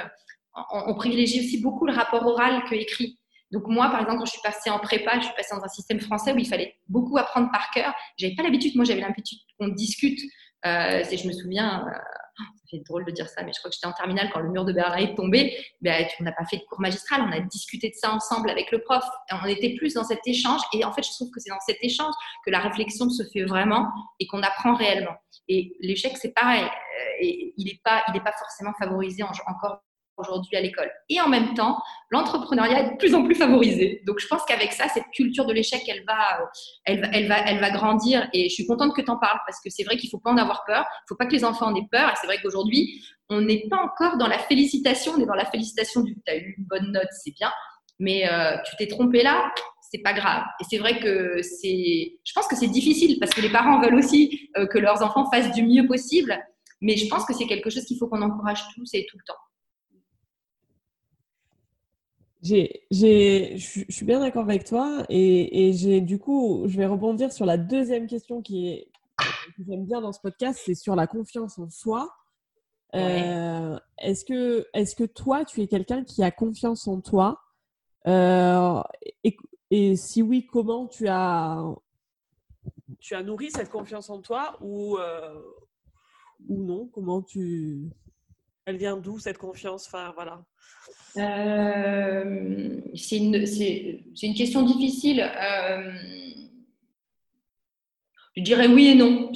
on, privilégie aussi beaucoup le rapport oral que écrit. Donc moi, par exemple, quand je suis passée en prépa, je suis passée dans un système français où il fallait beaucoup apprendre par cœur. J'avais pas l'habitude, moi j'avais l'habitude qu'on discute. Je me souviens, c'est drôle de dire ça, mais je crois que j'étais en terminale quand le mur de Berlin est tombé. Ben, on n'a pas fait de cours magistral, on a discuté de ça ensemble avec le prof. On était plus dans cet échange. Et en fait, je trouve que c'est dans cet échange que la réflexion se fait vraiment et qu'on apprend réellement. Et l'échec, c'est pareil. Euh, il n'est pas, pas forcément favorisé encore aujourd'hui à l'école. Et en même temps, l'entrepreneuriat est de plus en plus favorisé. Donc, je pense qu'avec ça, cette culture de l'échec, elle va, elle, va, elle, va, elle va grandir. Et je suis contente que tu en parles parce que c'est vrai qu'il ne faut pas en avoir peur. Il ne faut pas que les enfants en aient peur. Et c'est vrai qu'aujourd'hui, on n'est pas encore dans la félicitation. On est dans la félicitation du tu as eu une bonne note, c'est bien. Mais euh, tu t'es trompé là, c'est pas grave. Et c'est vrai que c'est, je pense que c'est difficile parce que les parents veulent aussi euh, que leurs enfants fassent du mieux possible. Mais je pense que c'est quelque chose qu'il faut qu'on encourage tous et tout le temps. Je suis bien d'accord avec toi et, et, j'ai du coup, je vais rebondir sur la deuxième question qui est que j'aime bien dans ce podcast, c'est sur la confiance en soi. Est-ce que, toi, tu es quelqu'un qui a confiance en toi? Et, et, si oui, comment tu as, tu as nourri cette confiance en toi ou, ou non? Comment tu. Elle vient d'où cette confiance? Voilà. Euh, c'est une, question difficile. Euh, je dirais oui et non.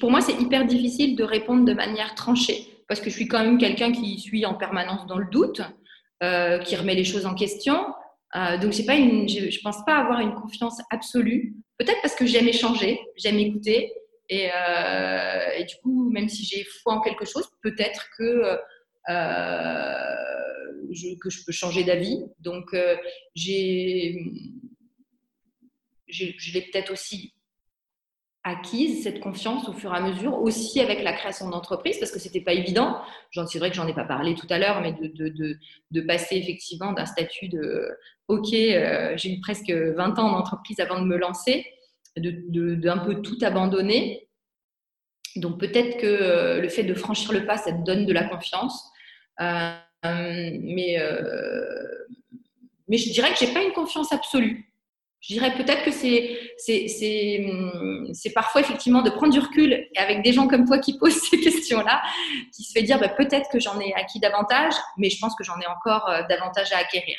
pour moi, c'est hyper difficile de répondre de manière tranchée parce que je suis quand même quelqu'un qui suit en permanence dans le doute, euh, qui remet les choses en question. donc, pas je ne pense pas avoir une confiance absolue. Peut-être parce que j'aime échanger, j'aime écouter. Et, et, du coup, même si j'ai foi en quelque chose, peut-être que que je peux changer d'avis. Donc, euh, j'ai, je l'ai peut-être aussi acquise cette confiance au fur et à mesure, aussi avec la création d'entreprise, parce que c'était pas évident. C'est vrai que j'en ai pas parlé tout à l'heure, mais de, de, de, passer effectivement d'un statut de OK, euh, j'ai eu presque 20 ans d'entreprise avant de me lancer, d'un peu tout abandonner. Donc peut-être que euh, le fait de franchir le pas, ça te donne de la confiance. Euh, mais, euh, mais je dirais que j'ai pas une confiance absolue. Je dirais peut-être que c'est, c'est parfois effectivement de prendre du recul avec des gens comme toi qui posent ces questions-là, qui se fait dire bah, peut-être que j'en ai acquis davantage, mais je pense que j'en ai encore davantage à acquérir.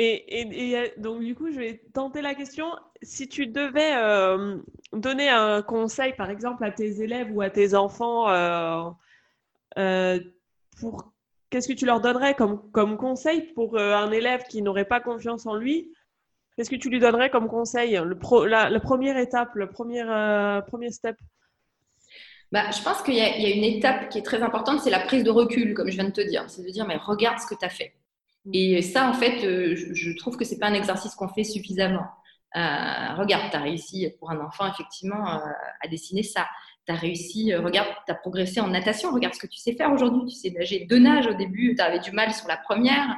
Et, et, donc du coup, je vais tenter la question. Si tu devais donner un conseil, par exemple, à tes élèves ou à tes enfants euh, pour qu'est-ce que tu leur donnerais comme, comme conseil pour euh, un élève qui n'aurait pas confiance en lui? Qu'est-ce que tu lui donnerais comme conseil le la, première étape, le premier, euh, premier step? Bah, je pense qu'il y, y, a une étape qui est très importante, c'est la prise de recul, comme je viens de te dire. C'est de dire, mais regarde ce que tu as fait. Mm. Et ça, en fait, euh, je, trouve que ce n'est pas un exercice qu'on fait suffisamment. Regarde, tu as réussi pour un enfant, effectivement, à dessiner ça tu as réussi, euh, regarde, tu as progressé en natation, regarde ce que tu sais faire aujourd'hui. Tu sais nager deux nages au début, tu avais du mal sur la première.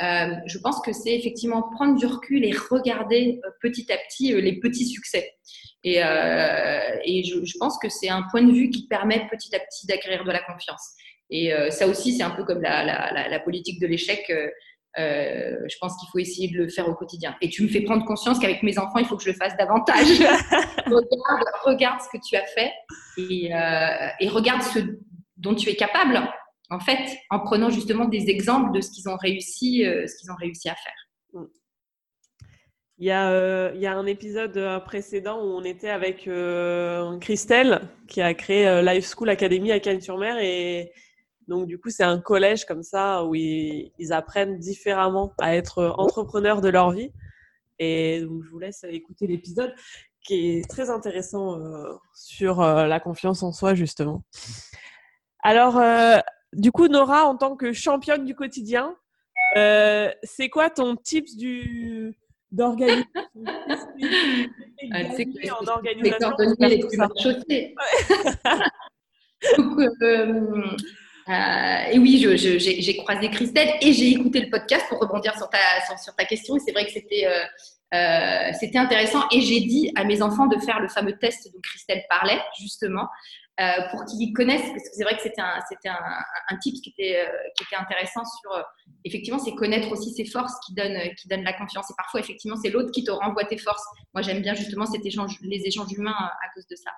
Euh, je pense que c'est effectivement prendre du recul et regarder euh, petit à petit les petits succès. Et, je, pense que c'est un point de vue qui permet petit à petit d'acquérir de la confiance. Et ça aussi, c'est un peu comme la politique de l'échec. Euh, je pense qu'il faut essayer de le faire au quotidien. Et tu me fais prendre conscience qu'avec mes enfants, il faut que je le fasse davantage. regarde, regarde, ce que tu as fait et, euh, et, regarde ce dont tu es capable, en fait, en prenant justement des exemples de ce qu'ils ont réussi, euh, ce qu'ils ont réussi à faire. Il y, a, il y, a, un épisode précédent où on était avec Christelle qui a créé Life School Academy à Cannes-sur-Mer et donc, du coup, c'est un collège comme ça où ils, apprennent différemment à être entrepreneurs de leur vie. Et donc, je vous laisse écouter l'épisode qui est très intéressant euh, sur euh, la confiance en soi, justement. Alors, euh, du coup, Nora, en tant que championne du quotidien, c'est quoi ton tips du d'organisation? En organisation les Euh, et oui, j'ai croisé Christelle et j'ai écouté le podcast pour rebondir sur ta, sur, ta question. Et c'est vrai que c'était euh, euh, c'était intéressant. Et j'ai dit à mes enfants de faire le fameux test dont Christelle parlait, justement, pour qu'ils connaissent, parce que c'est vrai que c'était un, c'était un, un, qui était, qui était intéressant sur, effectivement, c'est connaître aussi ses forces qui donnent, qui donnent la confiance. Et parfois, effectivement, c'est l'autre qui te renvoie tes forces. Moi, j'aime bien justement cet échange, les échanges humains à cause de ça.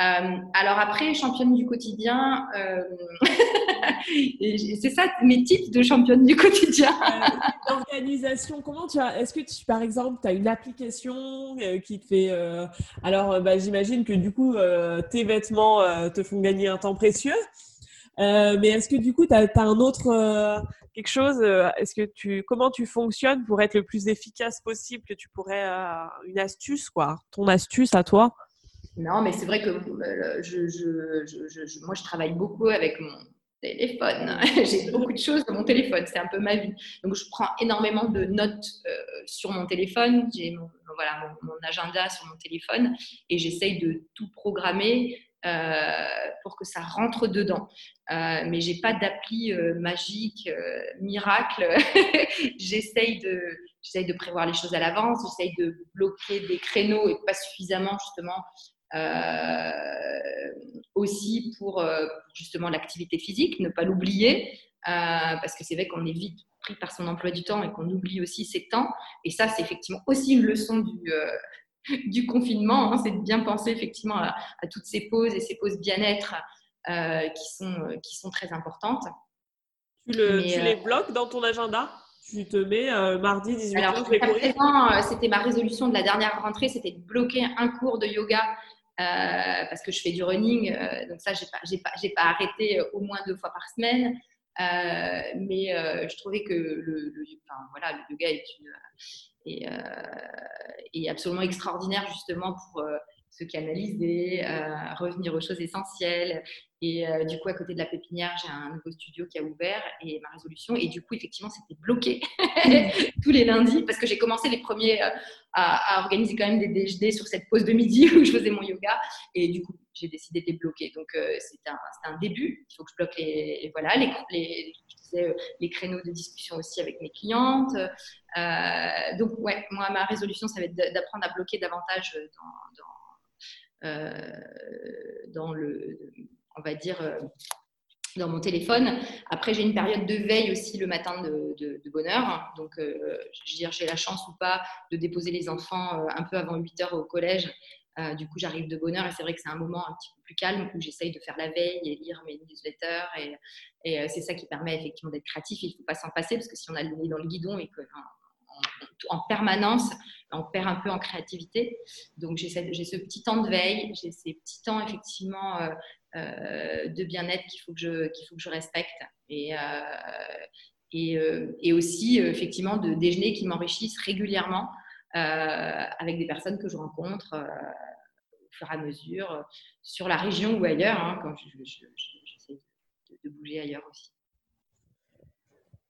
Euh, alors après, championne du quotidien, euh, c'est ça mes types de championne du quotidien. Euh, l'organisation, comment tu as Est-ce que par exemple, tu as une application qui te fait Alors, bah, j'imagine que du coup, tes vêtements te font gagner un temps précieux. mais est-ce que du coup, tu as, un autre quelque chose Est-ce que tu comment tu fonctionnes pour être le plus efficace possible que tu pourrais une astuce quoi Ton astuce à toi? Non, mais c'est vrai que euh, moi, je travaille beaucoup avec mon téléphone. J'ai beaucoup de choses dans mon téléphone, c'est un peu ma vie. Donc, je prends énormément de notes euh, sur mon téléphone. J'ai mon, agenda sur mon téléphone et j'essaye de tout programmer euh, pour que ça rentre dedans. mais j'ai pas d'appli magique, miracle. j'essaye de, j'essaye de prévoir les choses à l'avance. J'essaye de bloquer des créneaux et pas suffisamment justement aussi pour, justement l'activité physique, ne pas l'oublier, parce que c'est vrai qu'on est vite pris par son emploi du temps et qu'on oublie aussi ses temps. Et ça, c'est effectivement aussi une leçon du, du confinement, hein, c'est de bien penser effectivement à, toutes ces pauses et ces pauses bien-être qui, sont, qui sont très importantes. Tu, le, tu les bloques dans ton agenda? Tu te mets euh, mardi 18 Alors. Euh, c'était ma résolution de la dernière rentrée, c'était de bloquer un cours de yoga euh, parce que je fais du running. donc ça, j'ai pas, pas, pas arrêté au moins deux fois par semaine. Mais je trouvais que le, voilà, le yoga est, une, est, absolument extraordinaire justement pour se canaliser, revenir aux choses essentielles et euh, du coup, à côté de la pépinière, j'ai un nouveau studio qui a ouvert et ma résolution. Et du coup, effectivement, c'était bloqué tous les lundis parce que j'ai commencé les premiers euh, à, organiser quand même des déjeuners sur cette pause de midi où je faisais mon yoga. Et du coup, j'ai décidé de les bloquer. Donc, euh, c'était un, un, début. Il faut que je bloque les, voilà, les, les, les, créneaux de discussion aussi avec mes clientes. donc, ouais, moi, ma résolution, ça va être d'apprendre à bloquer davantage dans, dans, le on va dire, euh, dans mon téléphone. Après, j'ai une période de veille aussi le matin de, bonheur. Donc, euh, j'ai la chance ou pas de déposer les enfants euh, un peu avant 8 heures au collège. Du coup, j'arrive de bonheur et c'est vrai que c'est un moment un petit peu plus calme où j'essaye de faire la veille et lire mes newsletters. Et, et c'est ça qui permet effectivement d'être créatif. Il ne faut pas s'en passer parce que si on a le nez dans le guidon et que en permanence, on perd un peu en créativité. Donc j'ai ce petit temps de veille, j'ai ces petits temps effectivement euh, euh, de bien-être qu'il faut, qu'il faut que je respecte. Et, euh, et, aussi effectivement de déjeuner qui m'enrichissent régulièrement avec des personnes que je rencontre au fur et à mesure sur la région ou ailleurs, hein, quand j'essaie de, bouger ailleurs aussi.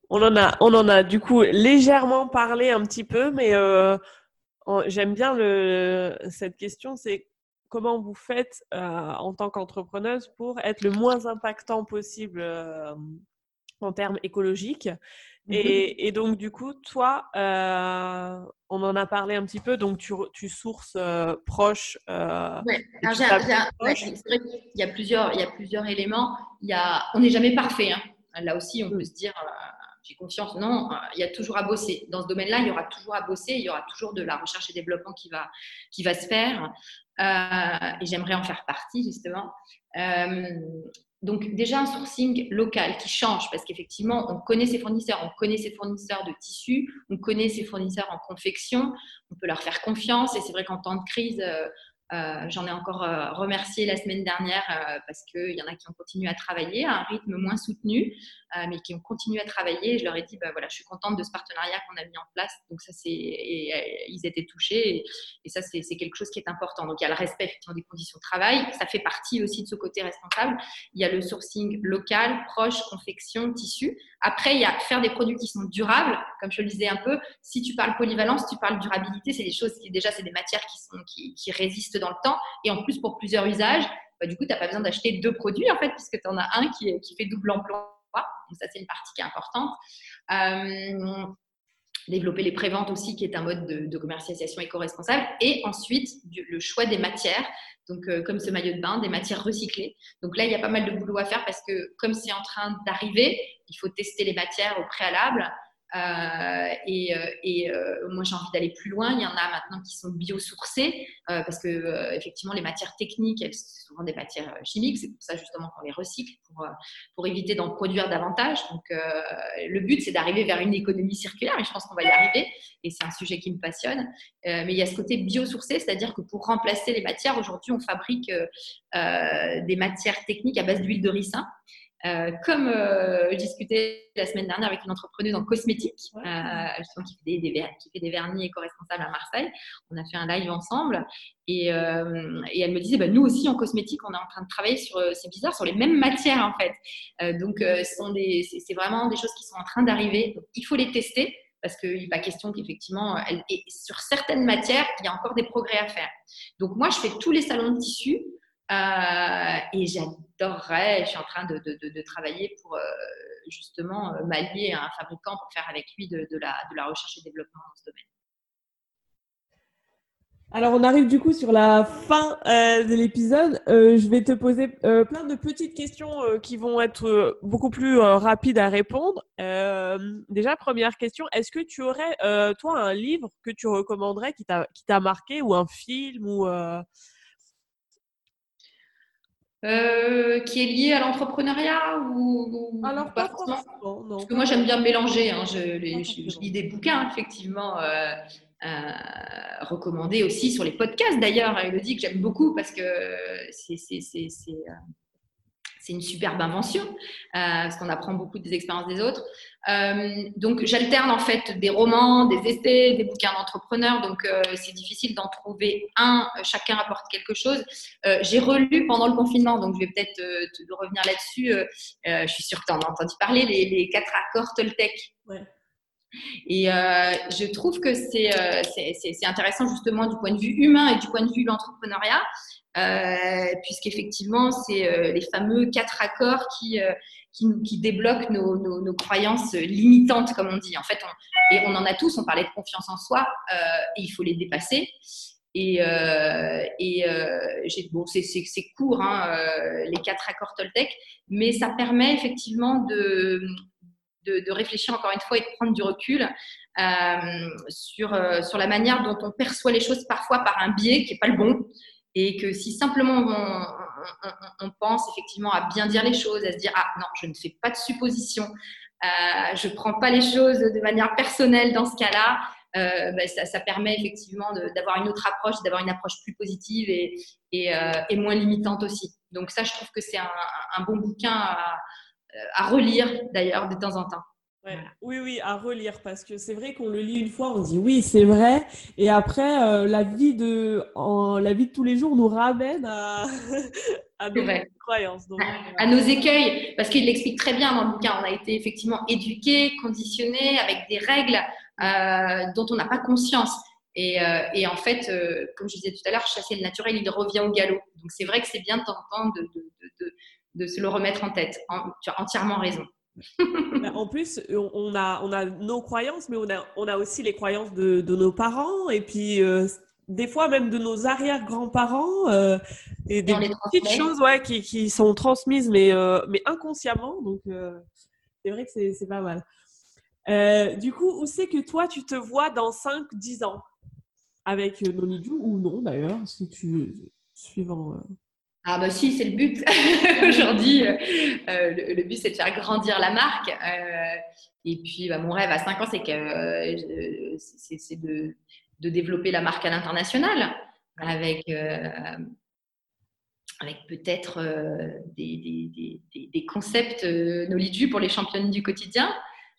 On en a, on en a du coup légèrement parlé un petit peu, mais euh, j'aime bien cette question, c'est comment vous faites euh, en tant qu'entrepreneuse pour être le moins impactant possible euh, en termes écologiques. Mmh et, donc, du coup, toi, on en a parlé un petit peu, donc tu, tu sources proche. Ouais. il, y a plusieurs, il y a plusieurs éléments. Il y a, on n'est jamais parfait. Hein. Là aussi, on peut se dire, j'ai confiance. Non, euh, il y a toujours à bosser. Dans ce domaine-là, il y aura toujours à bosser. Il y aura toujours de la recherche et développement qui va, qui va se faire. Euh, et j'aimerais en faire partie, justement. Euh, donc, déjà, un sourcing local qui change parce qu'effectivement, on connaît ses fournisseurs, on connaît ses fournisseurs de tissus, on connaît ses fournisseurs en confection, on peut leur faire confiance. Et c'est vrai qu'en temps de crise, euh, j'en ai encore euh, remercié la semaine dernière euh, parce qu'il y en a qui ont continué à travailler à un rythme moins soutenu, mais qui ont continué à travailler. Je leur ai dit, bah, voilà, je suis contente de ce partenariat qu'on a mis en place. Donc ça, c'est, ils étaient touchés et, ça, c'est, quelque chose qui est important. Donc il y a le respect effectivement des conditions de travail. Ça fait partie aussi de ce côté responsable. Il y a le sourcing local, proche, confection, tissu. Après, il y a faire des produits qui sont durables. Comme je le disais un peu, si tu parles polyvalence, tu parles durabilité, c'est des choses qui déjà, c'est des matières qui, sont, qui, qui résistent dans le temps. Et en plus, pour plusieurs usages, bah, du coup, tu n'as pas besoin d'acheter deux produits, en fait, puisque tu en as un qui, qui fait double emploi. Donc, ça, c'est une partie qui est importante. Euh, développer les préventes aussi, qui est un mode de, commercialisation éco-responsable. Et ensuite, le choix des matières. Donc, euh, comme ce maillot de bain, des matières recyclées. Donc là, il y a pas mal de boulot à faire parce que comme c'est en train d'arriver, il faut tester les matières au préalable. Euh, et, euh, euh, moi, j'ai envie d'aller plus loin. Il y en a maintenant qui sont biosourcées parce que effectivement, les matières techniques, elles sont souvent des matières chimiques. C'est pour ça justement qu'on les recycle pour, pour éviter d'en produire davantage. Donc, le but, c'est d'arriver vers une économie circulaire. Et je pense qu'on va y arriver. Et c'est un sujet qui me passionne. mais il y a ce côté biosourcé, c'est-à-dire que pour remplacer les matières, aujourd'hui, on fabrique des matières techniques à base d'huile de ricin. Euh, comme euh, je discutais la semaine dernière avec une entrepreneuse en cosmétique, euh, qui, fait des, qui, fait des, vernis éco-responsables à Marseille, on a fait un live ensemble et, et elle me disait, bah, nous aussi en cosmétique, on est en train de travailler sur, c'est bizarre, sur les mêmes matières en fait. donc c'est vraiment des choses qui sont en train d'arriver. Il faut les tester parce qu'il n'est pas question qu'effectivement, sur certaines matières, il y a encore des progrès à faire. Donc moi, je fais tous les salons de tissu euh, et j'adorerais, je suis en train de, de, travailler pour euh, justement euh, m'allier à un fabricant pour faire avec lui de, la, de la recherche et développement dans ce domaine. Alors, on arrive du coup sur la fin de l'épisode. Je vais te poser plein de petites questions qui vont être beaucoup plus rapides à répondre. déjà, première question, est-ce que tu aurais, toi, un livre que tu recommanderais qui t'a marqué ou un film ou qui est lié à l'entrepreneuriat ou, Alors, pas, forcément non. Parce que moi, j'aime bien mélanger. Hein. Je, je, lis des bouquins, effectivement, euh, recommandé aussi sur les podcasts d'ailleurs, Elodie, que j'aime beaucoup parce que c'est euh, une superbe invention, euh, parce qu'on apprend beaucoup des expériences des autres. donc j'alterne en fait des romans, des essais, des bouquins d'entrepreneurs, donc c'est difficile d'en trouver un, chacun apporte quelque chose. J'ai relu pendant le confinement, donc je vais peut-être revenir là-dessus. je suis sûre que tu en as entendu parler, les, les quatre accords Toltec. Ouais. Et euh, je trouve que euh, c'est intéressant justement du point de vue humain et du point de vue de l'entrepreneuriat, euh, puisqu'effectivement, c'est euh, les fameux quatre accords qui, euh, qui, débloquent nos, nos, croyances limitantes, comme on dit. En fait, on, et on en a tous, on parlait de confiance en soi, et il faut les dépasser. Et, et bon, c'est court, hein, les quatre accords Toltec, mais ça permet effectivement de, de, réfléchir encore une fois et de prendre du recul sur, sur la manière dont on perçoit les choses parfois par un biais qui n'est pas le bon. Et que si simplement on, pense effectivement à bien dire les choses, à se dire Ah non, je ne fais pas de suppositions, euh, je ne prends pas les choses de manière personnelle dans ce cas-là, ben, ça, permet effectivement d'avoir une autre approche, d'avoir une approche plus positive et, et, moins limitante aussi. Donc ça, je trouve que c'est un, bon bouquin à relire d'ailleurs de temps en temps. Oui, oui, à relire parce que c'est vrai qu'on le lit une fois, on dit oui, c'est vrai, et après euh, la vie de en, la vie de tous les jours nous ramène à, à nos croyances, à, nos écueils, parce qu'il l'explique très bien dans le bouquin. On a été effectivement éduqués, conditionnés avec des règles euh, dont on n'a pas conscience. Et, euh, et en fait, comme je disais tout à l'heure, chasser le naturel, il revient au galop. Donc c'est vrai que c'est bien de temps en temps de, de de se le remettre en tête. tu as entièrement raison. Bah, en plus, on a, on a nos croyances, mais on a, on a aussi les croyances de, de nos parents et puis euh, des fois même de nos arrière-grands-parents euh, et des petites choses ouais, qui, qui, sont transmises mais, euh, mais inconsciemment. Donc, c'est vrai que c'est pas mal. du coup, où c'est que toi, tu te vois dans 5-10 ans? Avec Noniju ou non d'ailleurs, si tu suivant ah bah si, c'est le but. Aujourd'hui, euh, le, but, c'est de faire grandir la marque. Euh, et puis, bah, mon rêve à 5 ans, c'est que euh, c'est de, de, développer la marque à l'international avec, avec peut-être des, des, des, des, concepts Nolidu pour les championnes du quotidien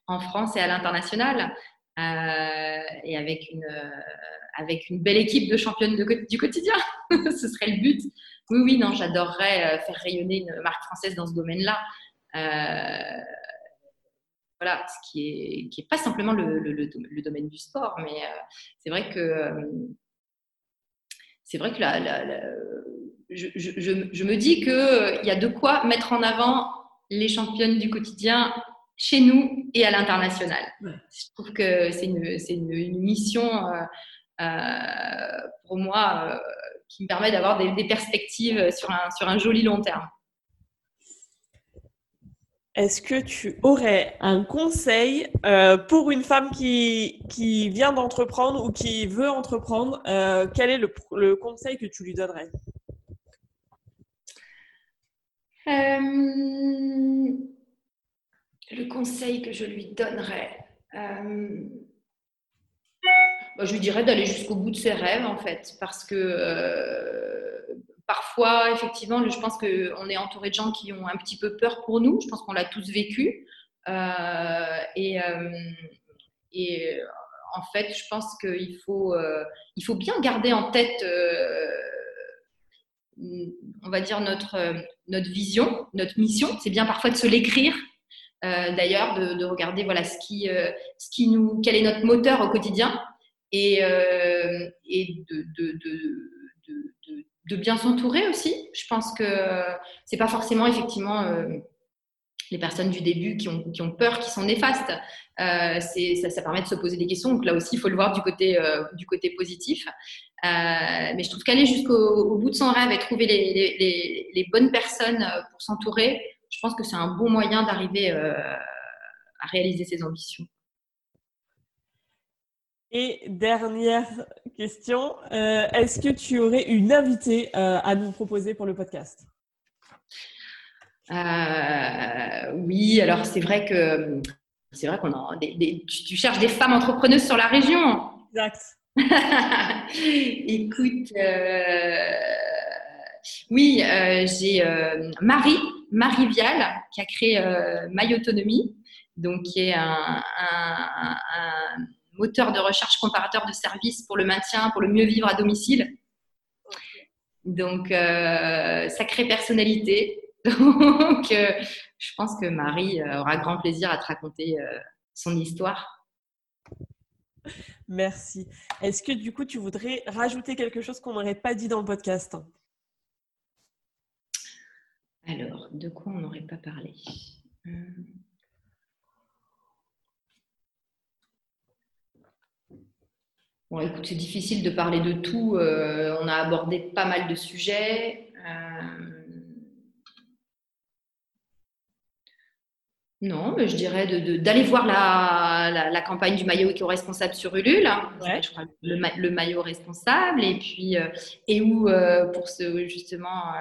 en France et à l'international. et avec une, avec une belle équipe de championnes du quotidien. Ce serait le but. Oui, oui, non, j'adorerais euh, faire rayonner une marque française dans ce domaine-là. Euh, voilà, ce qui est, qui est pas simplement le, le, domaine du sport, mais euh, c'est vrai que c'est vrai que je, je, je, me dis qu'il y a de quoi mettre en avant les championnes du quotidien chez nous et à l'international. Je trouve que c'est une, une, une, mission pour moi qui me permet d'avoir des, perspectives sur un, sur un joli long terme. Est-ce que tu aurais un conseil euh, pour une femme qui, qui vient d'entreprendre ou qui veut entreprendre euh, Quel est le, le, conseil que tu lui donnerais? Euh, Le conseil que je lui donnerais bah, je lui dirais d'aller jusqu'au bout de ses rêves, en fait, parce que euh, parfois, effectivement, je pense qu'on est entouré de gens qui ont un petit peu peur pour nous. Je pense qu'on l'a tous vécu. Euh, et, euh, en fait, je pense qu'il faut, il faut bien garder en tête, on va dire, notre, notre vision, notre mission. C'est bien parfois de se l'écrire. D'ailleurs, de, de, regarder voilà ce qui, ce qui nous, quel est notre moteur au quotidien et, euh, de, bien s'entourer aussi. Je pense que c'est pas forcément effectivement euh, les personnes du début qui ont, qui ont peur, qui sont néfastes. Euh, ça, permet de se poser des questions. Donc là aussi, il faut le voir du côté, positif. Mais je trouve qu'aller jusqu'au bout de son rêve et trouver les, bonnes personnes pour s'entourer, je pense que c'est un bon moyen d'arriver à réaliser ses ambitions. Et dernière question, est-ce que tu aurais une invitée à nous proposer pour le podcast? Euh, oui, alors c'est vrai que c'est vrai qu'on a des, tu, cherches des femmes entrepreneuses sur la région. Exact. Écoute, euh, oui, euh, j'ai Marie, Marie Vial, qui a créé My Autonomie, donc qui est un, moteur de recherche comparateur de services pour le maintien, pour le mieux vivre à domicile. Donc, sacrée personnalité. Donc, euh, je pense que Marie euh, aura grand plaisir à te raconter euh, son histoire. Merci. Est-ce que du coup, tu voudrais rajouter quelque chose qu'on n'aurait pas dit dans le podcast? Alors, de quoi on n'aurait pas parlé? Bon, écoute, c'est difficile de parler de tout. on a abordé pas mal de sujets. Non, mais je dirais d'aller voir la, campagne du maillot éco-responsable sur Ulule, je crois, le, maillot responsable, et puis euh, et où euh, pour ce justement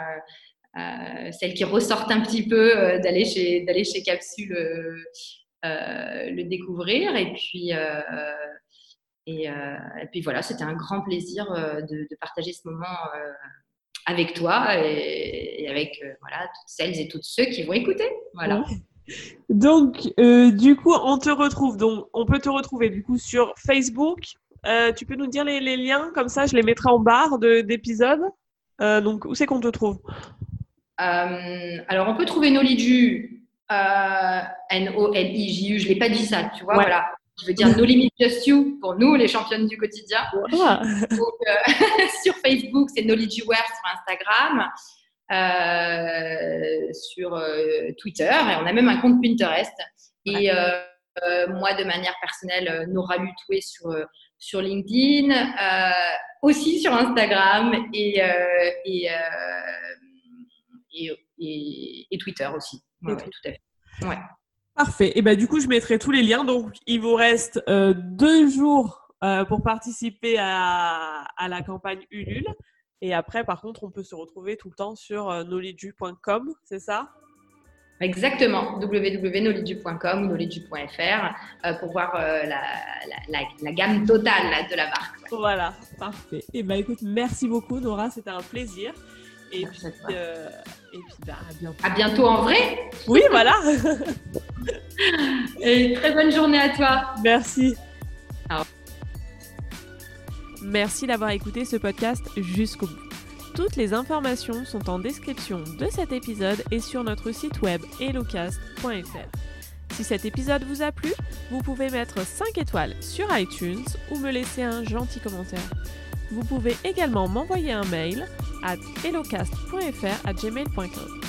euh, celles qui ressortent un petit peu d'aller chez d'aller chez Capsule le découvrir, et puis et, puis voilà, c'était un grand plaisir de, partager ce moment avec toi et, avec voilà toutes celles et tous ceux qui vont écouter. Voilà. Donc, euh, du coup, on te retrouve. Donc, on peut te retrouver du coup sur Facebook. Euh, tu peux nous dire les, liens comme ça, je les mettrai en barre d'épisode. Euh, donc, où c'est qu'on te trouve? Alors, on peut trouver Noliju, N-O-L-I-J-U. Je l'ai pas dit ça, tu vois. Voilà. Je veux dire No Limit Just You pour nous, les championnes du quotidien. sur Facebook, c'est Wear sur Instagram. Euh, sur euh, Twitter et on a même un compte Pinterest. Et euh, moi, de manière personnelle, Nora Lutoué sur, sur LinkedIn, aussi sur Instagram et, et, et, Twitter aussi. tout à fait. Ouais. Parfait. Et ben, du coup, je mettrai tous les liens. Donc, il vous reste deux jours pour participer à, à, la campagne Ulule. Et après, par contre, on peut se retrouver tout le temps sur euh, knowledge.com, c'est ça? Exactement, www.knowledge.com ou euh, pour voir euh, la, gamme totale de la marque. Voilà, parfait. Et eh ben écoute, merci beaucoup Nora, c'était un plaisir. Et puis, et puis bah, à bientôt. À bientôt en vrai Oui, voilà. et très bonne journée à toi. Merci. Merci d'avoir écouté ce podcast jusqu'au bout. Toutes les informations sont en description de cet épisode et sur notre site web hellocast.fr. Si cet épisode vous a plu, vous pouvez mettre 5 étoiles sur iTunes ou me laisser un gentil commentaire. Vous pouvez également m'envoyer un mail à hellocast.fr gmail.com.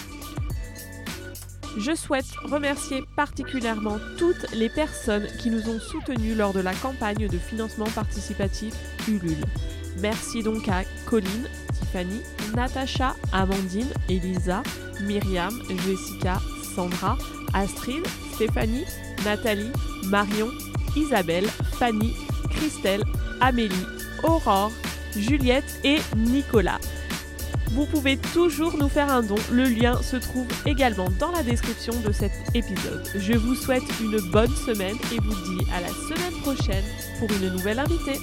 Je souhaite remercier particulièrement toutes les personnes qui nous ont soutenus lors de la campagne de financement participatif Ulule. Merci donc à Colline, Tiffany, Natacha, Amandine, Elisa, Myriam, Jessica, Sandra, Astrid, Stéphanie, Nathalie, Marion, Isabelle, Fanny, Christelle, Amélie, Aurore, Juliette et Nicolas. Vous pouvez toujours nous faire un don, le lien se trouve également dans la description de cet épisode. Je vous souhaite une bonne semaine et vous dis à la semaine prochaine pour une nouvelle invitée.